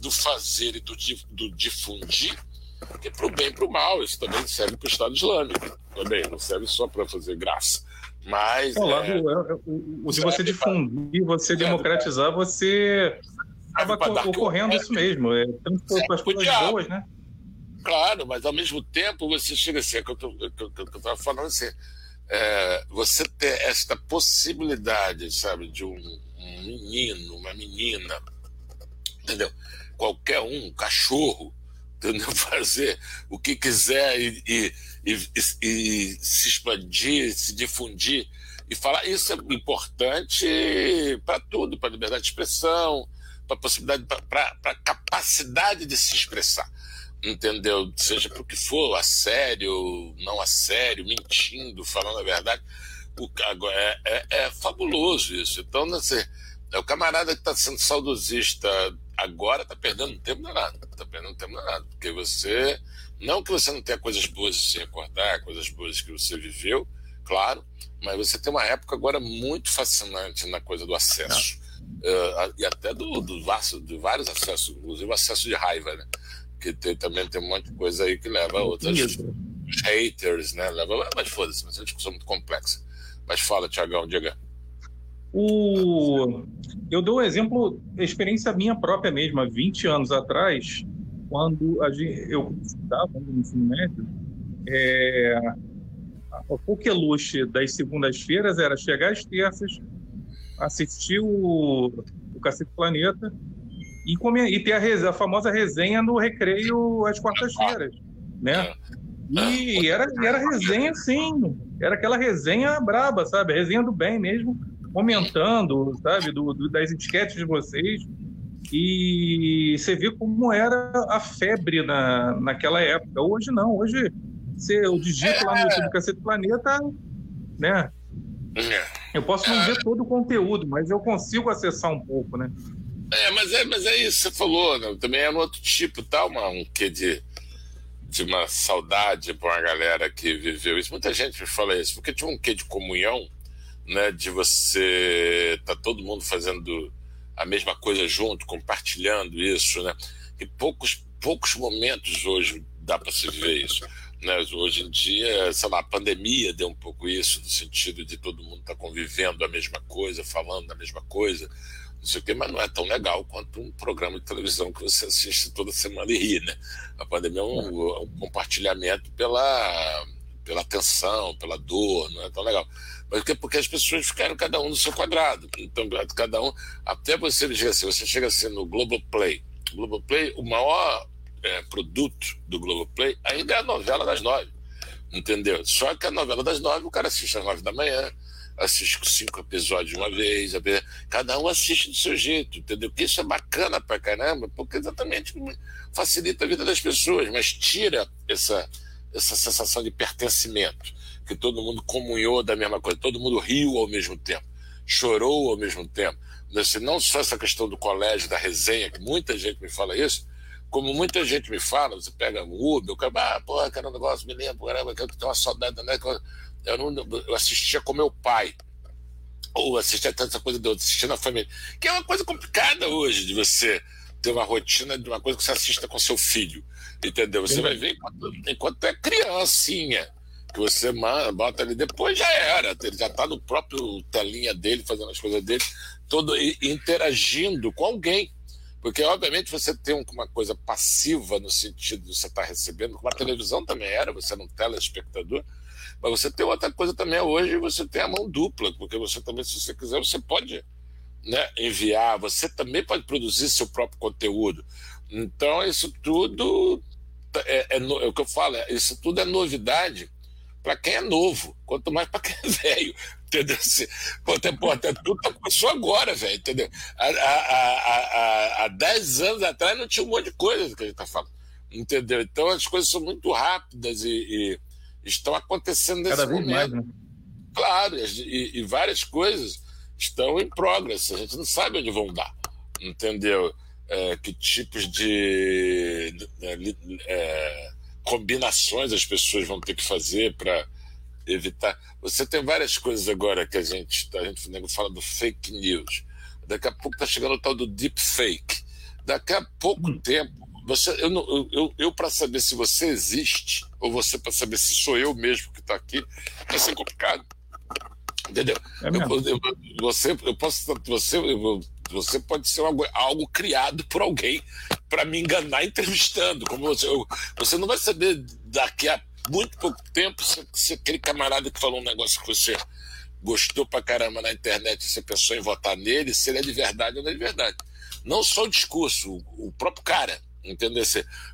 do fazer e do, do difundir porque para o bem e para o mal, isso também serve para o Estado Islâmico. Também, não serve só para fazer graça. Mas. Não, é, é, é, o, se você difundir, você democratizar, você acaba ocorrendo isso mesmo. É, as coisas boas, né? Claro, mas ao mesmo tempo você chega assim, é que eu estava falando assim, é, você ter esta possibilidade, sabe, de um, um, menino, uma menina, entendeu? Qualquer um, um cachorro, entendeu? fazer o que quiser e, e, e, e, se expandir, se difundir e falar. Isso é importante para tudo, para a liberdade de expressão, para a possibilidade, para capacidade de se expressar. Entendeu? Seja para o que for, a sério, não a sério, mentindo, falando a verdade. O, é, é, é fabuloso isso. Então, assim, é o camarada que está sendo saudosista agora está perdendo tempo nada. Está perdendo tempo nada. Porque você. Não que você não tenha coisas boas de se recordar, coisas boas que você viveu, claro, mas você tem uma época agora muito fascinante na coisa do acesso. Uh, e até do, do, do, vários acessos, inclusive o acesso de raiva, né? Que tem, também tem um monte de coisa aí que leva a outras. Os haters, né? Leva, mas foda-se, mas é uma discussão muito complexa. Mas fala, Tiagão, diga. O... Eu dou um exemplo, experiência minha própria mesmo, há 20 anos atrás, quando a gente, eu estudava no ensino médio, é, o coqueluche das segundas-feiras era chegar às terças, assistir o, o Cacete Planeta e, comer, e ter a, resenha, a famosa resenha no recreio às quartas-feiras, né? E era, era resenha, sim. Era aquela resenha braba, sabe? Resenha do bem mesmo, comentando, sabe? Do, do, das etiquetas de vocês. E você vê como era a febre na, naquela época. Hoje não. Hoje você, eu digito lá no YouTube Cacete Planeta, né? Eu posso não ver todo o conteúdo, mas eu consigo acessar um pouco, né? É, mas é, mas é isso que você falou, né? também é um outro tipo, tá? Uma, um quê de, de uma saudade para uma galera que viveu isso. Muita gente me fala isso, porque tinha um quê de comunhão, né? De você tá todo mundo fazendo a mesma coisa junto, compartilhando isso, né? E poucos, poucos momentos hoje dá para se ver isso. Né? Hoje em dia, sei lá, a pandemia deu um pouco isso, no sentido de todo mundo estar tá convivendo a mesma coisa, falando a mesma coisa, não sei o quê, mas não é tão legal quanto um programa de televisão que você assiste toda semana e ri, né? A pandemia é um, é um compartilhamento pela, pela atenção, pela dor, não é tão legal. Porque, porque as pessoas ficaram cada um no seu quadrado. Então, cada um, até você chega assim, você chega assim no Globoplay. Globoplay, o maior é, produto do Globoplay ainda é a novela das nove. Entendeu? Só que a novela das nove, o cara assiste às nove da manhã, assiste cinco episódios de uma vez, cada um assiste do seu jeito, entendeu? Que isso é bacana pra caramba, porque exatamente facilita a vida das pessoas, mas tira essa, essa sensação de pertencimento, que todo mundo comunhou da mesma coisa, todo mundo riu ao mesmo tempo, chorou ao mesmo tempo. Não só essa questão do colégio, da resenha, que muita gente me fala isso, como muita gente me fala, você pega o Uber, o cara, ah, porra, um negócio, me lembro, caramba, que eu tenho uma saudade, né? Eu, não, eu assistia com meu pai, ou assistia tanta coisa de assistir na família, que é uma coisa complicada hoje, de você ter uma rotina de uma coisa que você assista com seu filho, entendeu? Você vai ver enquanto, enquanto é criancinha, que você bota ali, depois já era, ele já está no próprio telinha dele, fazendo as coisas dele, todo interagindo com alguém. Porque, obviamente, você tem uma coisa passiva no sentido de você estar tá recebendo, como a televisão também era, você era um telespectador, mas você tem outra coisa também hoje, você tem a mão dupla, porque você também, se você quiser, você pode né, enviar, você também pode produzir seu próprio conteúdo. Então, isso tudo é, é, é o que eu falo, é, isso tudo é novidade para quem é novo, quanto mais para quem é velho. Entendeu? Pô, até tudo começou agora, velho, entendeu? Há, há, há, há 10 anos atrás não tinha um monte de coisa que a gente tá falando. Entendeu? Então as coisas são muito rápidas e, e estão acontecendo nesse Cada momento. Mais, né? Claro, e, e, várias coisas estão em progress. A gente não sabe onde vão dar. Entendeu? É, que tipos de. de é, combinações as pessoas vão ter que fazer para evitar. Você tem várias coisas agora que a gente, a gente fala do fake news. Daqui a pouco está chegando o tal do deep fake. Daqui a pouco hum. tempo, você, eu, eu, eu, eu para saber se você existe, ou você para saber se sou eu mesmo que está aqui, vai ser complicado. Entendeu? É eu, eu, você, eu posso, você, eu, você pode ser algo, algo criado por alguém para me enganar entrevistando. Como você, eu, você não vai saber daqui a muito pouco tempo se, se, aquele camarada que falou um negócio que você gostou pra caramba na internet, você pensou em votar nele, se ele é de verdade ou não é de verdade. Não só o discurso, o, o próprio cara, entendeu?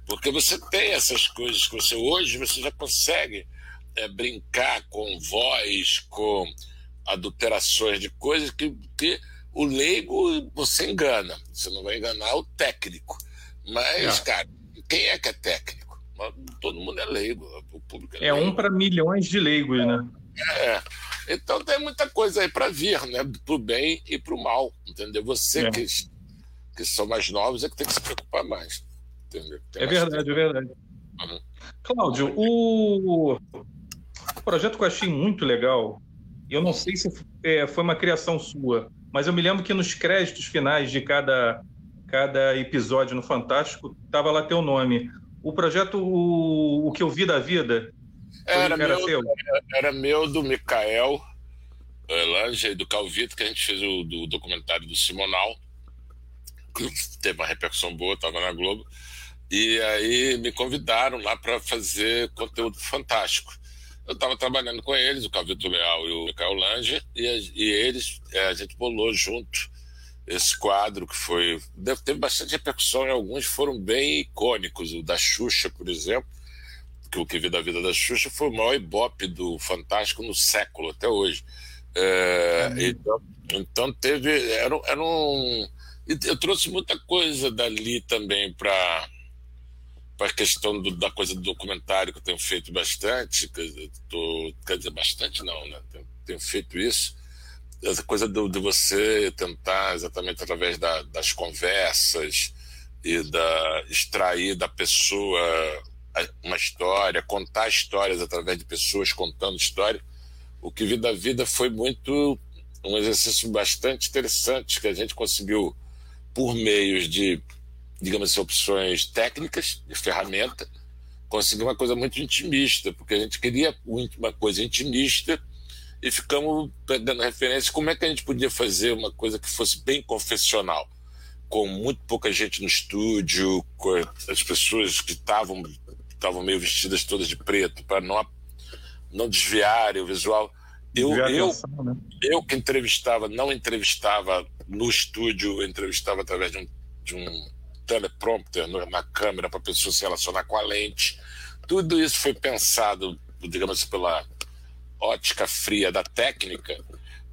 Porque você tem essas coisas que você hoje você já consegue é, brincar com voz, com adulterações de coisas que, que o leigo você engana, você não vai enganar o técnico. Mas, é. cara, quem é que é técnico? Todo mundo é leigo, o público é, é um para milhões de leigos, né? É, Então tem muita coisa aí para vir, né? Pro bem e pro mal, entendeu? Você é. que, que são mais novos é que tem que se preocupar mais. Entendeu? é verdade, tempo. é verdade. Uhum. Cláudio, o... o projeto que eu achei muito legal, eu não sei se é, foi uma criação sua, mas eu me lembro que nos créditos finais de cada, cada episódio no Fantástico estava lá teu nome. O projeto o, o que eu vi da vida era, era meu, seu? Era meu do Mikael Lange e do Calvito, que a gente fez o do documentário do Simonal, que teve uma repercussão boa, estava na Globo. E aí me convidaram lá para fazer conteúdo fantástico. Eu estava trabalhando com eles, o Calvito Leal e o Mikael Lange, e, e eles, é, a gente bolou junto esse quadro que foi. Teve bastante repercussão e alguns foram bem icônicos. O da Xuxa, por exemplo, que o que vi da vida da Xuxa foi o maior ibope do Fantástico no século, até hoje. É, uhum. então, então, teve. Era, era um. Eu trouxe muita coisa dali também para para a questão do, da coisa do documentário que eu tenho feito bastante, quer, tô, quer dizer, bastante não, né? Tenho, tenho feito isso essa coisa do, de você tentar exatamente através da, das conversas e da extrair da pessoa uma história, contar histórias através de pessoas contando história. O que vi da vida foi muito um exercício bastante interessante que a gente conseguiu por meios de, digamos assim, opções técnicas, de ferramenta, conseguir uma coisa muito intimista, porque a gente queria uma coisa intimista e ficamos pegando referência como é que a gente podia fazer uma coisa que fosse bem confessional, com muito pouca gente no estúdio, com as pessoas que estavam estavam meio vestidas todas de preto para não não desviarem o visual. Eu, eu, né? eu que entrevistava, não entrevistava no estúdio, entrevistava através de um, de um teleprompter na câmera para a pessoa se relacionar com a lente. Tudo isso foi pensado, digamos pela ótica fria da técnica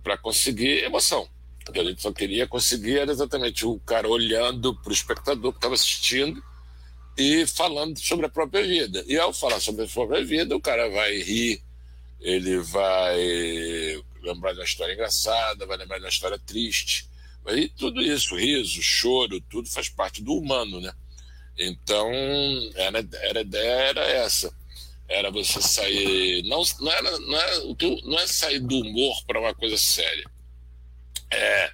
para conseguir emoção. O que a gente só queria conseguir era exatamente o cara olhando para o espectador que estava assistindo e falando sobre a própria vida. E ao falar sobre a própria vida, o cara vai rir, ele vai lembrar de uma história engraçada, vai lembrar de uma história triste. E tudo isso, riso, choro, tudo faz parte do humano, né? Então, era, era a ideia era essa era você sair. Não, não, era, não, é, não é sair do humor para uma coisa séria. É,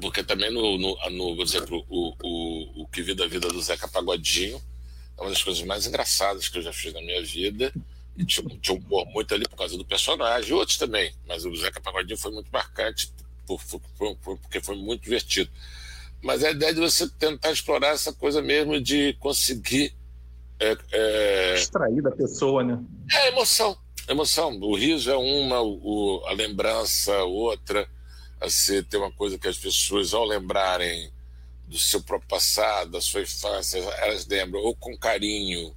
porque também no, no, no por exemplo, o, o, o que vi da vida do Zeca Pagodinho é uma das coisas mais engraçadas que eu já fiz na minha vida. E tinha, tinha um humor muito ali por causa do personagem, outros também, mas o Zeca Pagodinho foi muito marcante por, por, por, porque foi muito divertido. Mas a ideia de você tentar explorar essa coisa mesmo de conseguir é, é... Extrair da pessoa, né? É emoção. Emoção. O riso é uma, o, a lembrança outra. Assim, tem uma coisa que as pessoas, ao lembrarem do seu próprio passado, da sua infância, elas lembram ou com carinho,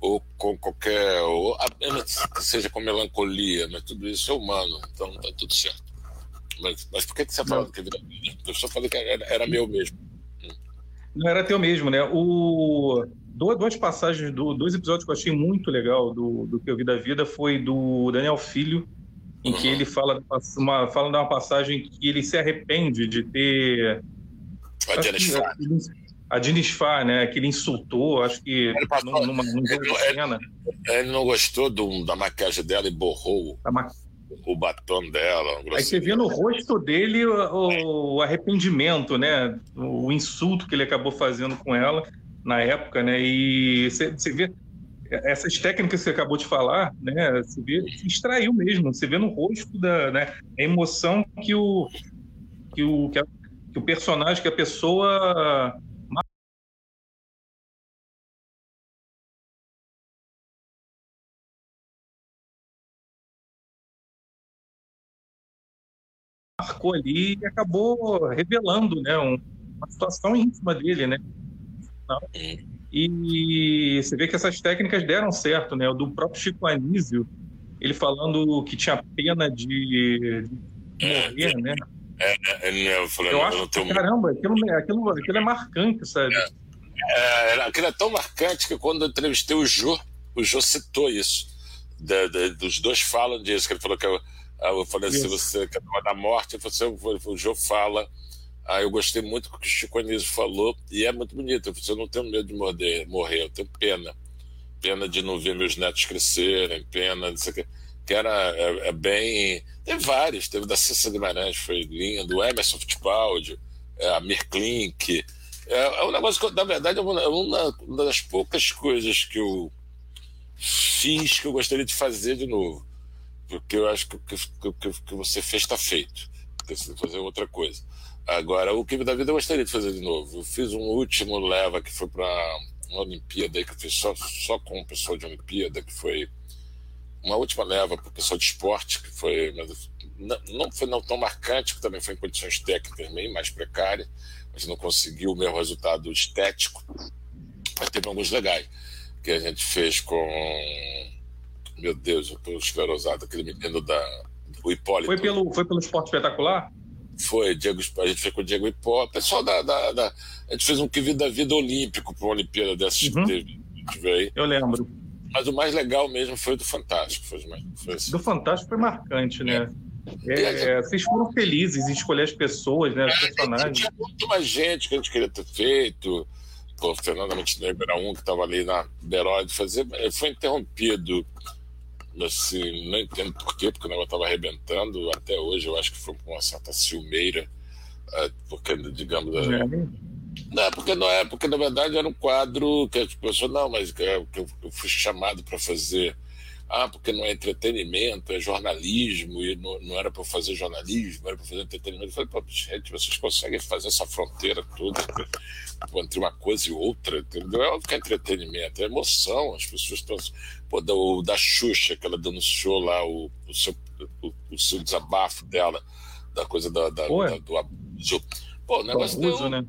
ou com qualquer. Ou, seja com melancolia, mas tudo isso é humano, então tá tudo certo. Mas, mas por que, que você falou que Eu só falei que era, era meu mesmo. Não era teu mesmo, né? O duas passagens, do, dois episódios que eu achei muito legal do, do que eu vi da vida foi do Daniel Filho, em que ele fala, uma, fala de uma passagem que ele se arrepende de ter. A Janisfar. A né? Que ele insultou, acho que passou, numa, numa ele, cena. Ele, ele, não gostou do, da maquiagem dela e borrou ma... o batom dela. Aí você vê no rosto dele o, o arrependimento, né? O insulto que ele acabou fazendo com ela na época, né? E você vê essas técnicas que você acabou de falar, né? Você vê, se extraiu mesmo, você vê no rosto da né, a emoção que o que o que, a, que o personagem, que a pessoa marcou ali e acabou revelando, né, uma situação íntima dele, né? E você vê que essas técnicas deram certo, né? O do próprio Chico Anísio, ele falando que tinha pena de, de morrer, né? É, é, é, eu, falei, eu acho que, caramba, aquilo, aquilo, aquilo é marcante, sabe? É, é, aquilo é tão marcante que quando eu entrevistei o Jô, o Jô citou isso. Da, da, dos dois falam disso, que ele falou que Aí eu falei assim, você quer falar da morte? Você, o Jô fala. Aí eu gostei muito do que o Chico Anísio falou, e é muito bonito. Eu, falei, eu não tenho medo de morder, morrer, eu tenho pena. Pena de não ver meus netos crescerem, pena de que, que era é, é, bem. Tem vários, teve da Cissa Guimarães, foi lindo, o Emerson Fittipaldi, é, a Mirklink. É, é um negócio que, na verdade, é uma, é uma das poucas coisas que eu fiz que eu gostaria de fazer de novo porque eu acho que o que, que, que, você fez está feito. Porque você tem que fazer outra coisa. Agora, o que da vida eu gostaria de fazer de novo. Eu fiz um último leva que foi para uma Olimpíada que eu fiz só, só com o pessoal de Olimpíada, que foi uma última leva para o pessoal de esporte, que foi. Não, não foi não tão marcante, que também foi em condições técnicas meio mais precárias, mas não conseguiu o meu resultado estético. Mas teve alguns legais, que a gente fez com meu Deus, eu tô esclerosado, aquele menino da. O Hipólito. Foi pelo, foi pelo esporte espetacular? Foi, Diego, a gente fez com o Diego Hipólito. Pessoal da, da, da, A gente fez um que vida vida olímpico para uma Olimpíada dessas uhum. que teve, aí. Eu lembro. Mas o mais legal mesmo foi o do Fantástico. Foi, foi assim. Do Fantástico foi marcante, né? É. É, vocês foram felizes em escolher as pessoas, né? Os é, personagens. Tinha muito mais gente que a gente queria ter feito. Pô, Fernando Montenegro era um que estava ali na Berói de fazer. Foi interrompido assim, não entendo por quê, porque o negócio estava arrebentando. Até hoje eu acho que foi com uma certa ciumeira, é, porque, digamos. É. Não, porque não é, porque na verdade era um quadro que as pessoas, não, mas que eu, fui chamado para fazer. Ah, porque não é entretenimento, é jornalismo, e não, não era para fazer jornalismo, era para fazer entretenimento. Eu falei, pô, gente, vocês conseguem fazer essa fronteira toda entre uma coisa e outra, entendeu? É óbvio que é entretenimento, é emoção, as pessoas estão pô, da, o, da Xuxa, que ela denunciou lá o, o, seu, o, o seu desabafo dela, da coisa da, da, da do abuso. Pô, o negócio abuso, deu, né?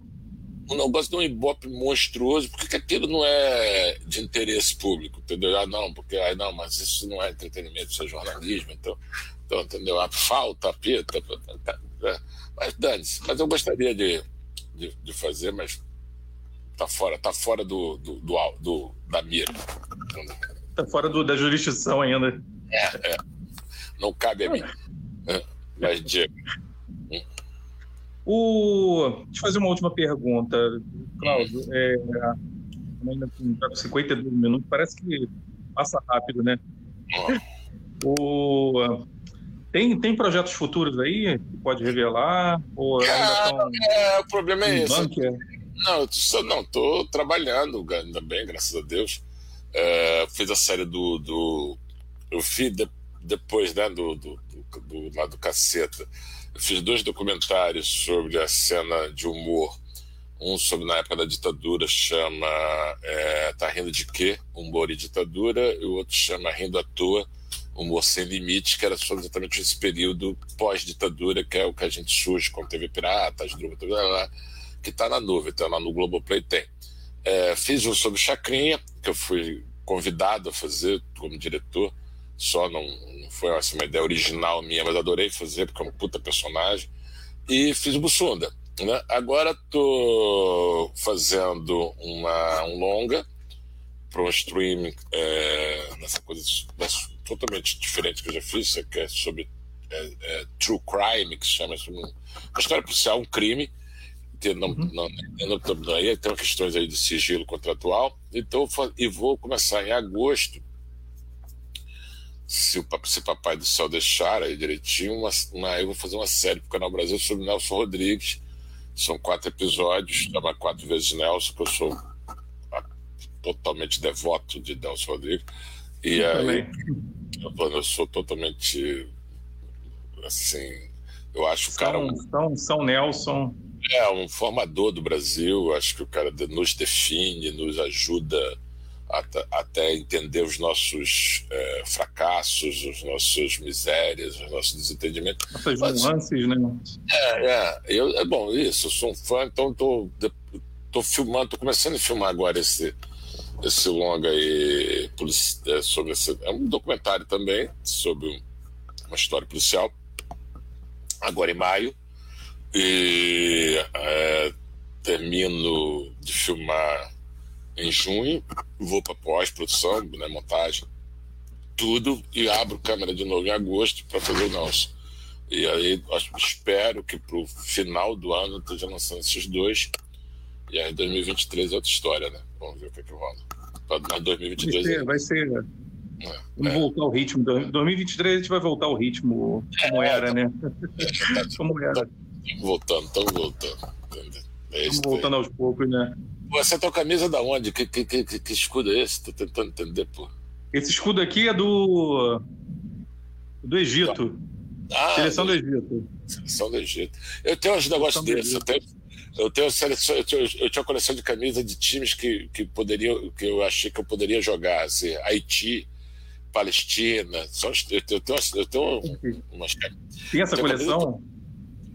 Um negócio de um ibope monstruoso, por que aquilo não é de interesse público, entendeu? Ah, não, porque, ah, não, mas isso não é entretenimento, isso é jornalismo, então, então entendeu? A falta, pita, é. mas dane-se. Mas eu gostaria de, de, de, fazer, mas tá fora, tá fora do, do, do, do da mira. Tá fora do, da jurisdição ainda. É, é. Não cabe a mim. É. Mas, Diego. O... Deixa eu fazer uma última pergunta, Cláudio. É, ainda com 52 minutos, parece que passa rápido, né? O... Tem, tem projetos futuros aí que pode revelar? Ou ainda tão... é, o problema é esse. Não, eu tô, não, tô trabalhando ainda bem, graças a Deus. É, fiz a série do. do eu fiz de, depois né, do, do, do, do, lá do Caceta. Fiz dois documentários sobre a cena de humor. Um sobre na época da ditadura, chama é, Tá Rindo de Quê? Humor e Ditadura, e o outro chama Rindo à Toa, Humor Sem Limite, que era sobre exatamente esse período pós-ditadura, que é o que a gente surge quando teve piratas, droga, que está na nuvem, então lá no Globoplay tem. É, fiz um sobre Chacrinha, que eu fui convidado a fazer como diretor, só não, não foi assim, uma ideia original minha, mas adorei fazer, porque é um puta personagem. E fiz o Bussunda. Né? Agora estou fazendo uma, um longa para um streaming é, nessa coisa totalmente diferente que eu já fiz, que é sobre é, é, True Crime, que se chama uma história policial, um crime, não, uhum. não, não, não, aí tem questões aí de sigilo contratual. Então, e vou começar em agosto, se o se Papai do Céu deixar aí direitinho, uma, uma, eu vou fazer uma série para o Canal Brasil sobre Nelson Rodrigues. São quatro episódios, chama Quatro Vezes Nelson, que eu sou a, totalmente devoto de Nelson Rodrigues. E eu aí, eu, eu sou totalmente assim, eu acho o cara. Um... São, São Nelson é um formador do Brasil, acho que o cara nos define, nos ajuda a, até entender os nossos é, fracassos, as nossas misérias, os nossos desentendimentos. Essas nuances, né? É, é, eu, é bom, isso, eu sou um fã, então estou tô, tô filmando, estou começando a filmar agora esse, esse longa aí é, sobre esse, é um documentário também sobre uma história policial, agora em maio, e é, termino de filmar em junho, vou para pós-produção, né, montagem, tudo e abro câmera de novo em agosto para fazer o Nelson. E aí espero que para o final do ano esteja lançando esses dois. E aí 2023 é outra história, né? Vamos ver o que, é que rola. Mas 2022 vai ser. Vai ser... É, Vamos é. voltar ao ritmo. 2023 a gente vai voltar ao ritmo como é, era, né? como era. Estamos voltando, estamos voltando. Estamos voltando aos poucos, né? Você tá camisa da onde? Que, que, que, que escudo é esse? Tô tentando entender, pô. Esse escudo aqui é do. do Egito. Ah, Seleção do... do Egito. Seleção do Egito. Eu tenho uns negócios desses. Eu tenho, eu tenho seleção, eu, tenho, eu tinha uma coleção de camisas de times que, que poderiam, que eu achei que eu poderia jogar, assim, Haiti, Palestina. Só, eu, tenho, eu tenho umas. Tem essa coleção? Camisa,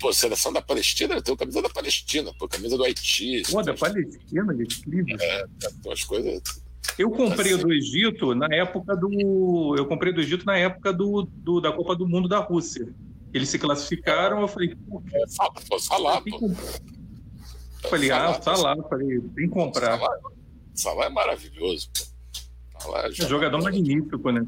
Pô, seleção da Palestina, eu tenho camisa da Palestina, pô, camisa do Haiti. Pô, da Palestina, que incrível. É, as coisas. Eu comprei assim. do Egito na época do. Eu comprei do Egito na época do, do da Copa do Mundo da Rússia. Eles se classificaram, eu falei. Pô, é, Salah, pô. Eu falei, ah, Salah, falei, tem que comprar. Salah, Salah é maravilhoso, pô. Salah é, é jogador magnífico, né?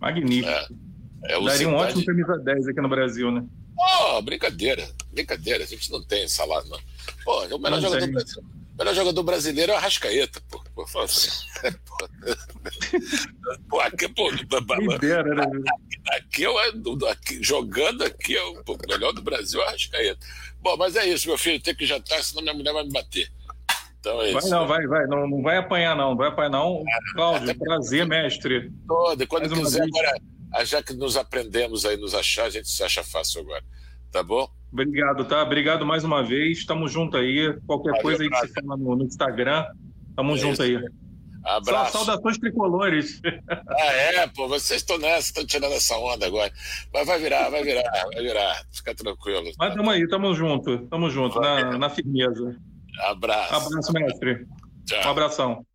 Magnífico. É, é Daria um ótimo camisa 10 aqui no Brasil, né? Oh, brincadeira, brincadeira, a gente não tem salário, não. Pô, o melhor, jogador brasileiro, melhor jogador brasileiro é o Arrascaeta, pô. pô, assim, pô, pô aqui, pô, dera, né? aqui, aqui, aqui, jogando aqui, é o melhor do Brasil é o Arrascaeta. Bom, mas é isso, meu filho, tem que jantar, senão minha mulher vai me bater. Então é vai isso. não, vai, vai, não, não vai apanhar não, não vai apanhar não. É, Cláudio, prazer, mestre. Todo, quando Mais quiser, agora já que nos aprendemos aí nos achar, a gente se acha fácil agora. Tá bom? Obrigado, tá? Obrigado mais uma vez. Estamos juntos aí. Qualquer Valeu, coisa aí que você fala no, no Instagram, tamo é junto aí. Abraço. Saudações tricolores. Ah, é, pô, vocês estão nessa, estão tirando essa onda agora. Mas vai virar, vai virar, vai virar. Fica tranquilo. Mas tamo aí, tamo junto, tamo junto, na, na firmeza. Abraço. Abraço, mestre. Tchau. Um abração.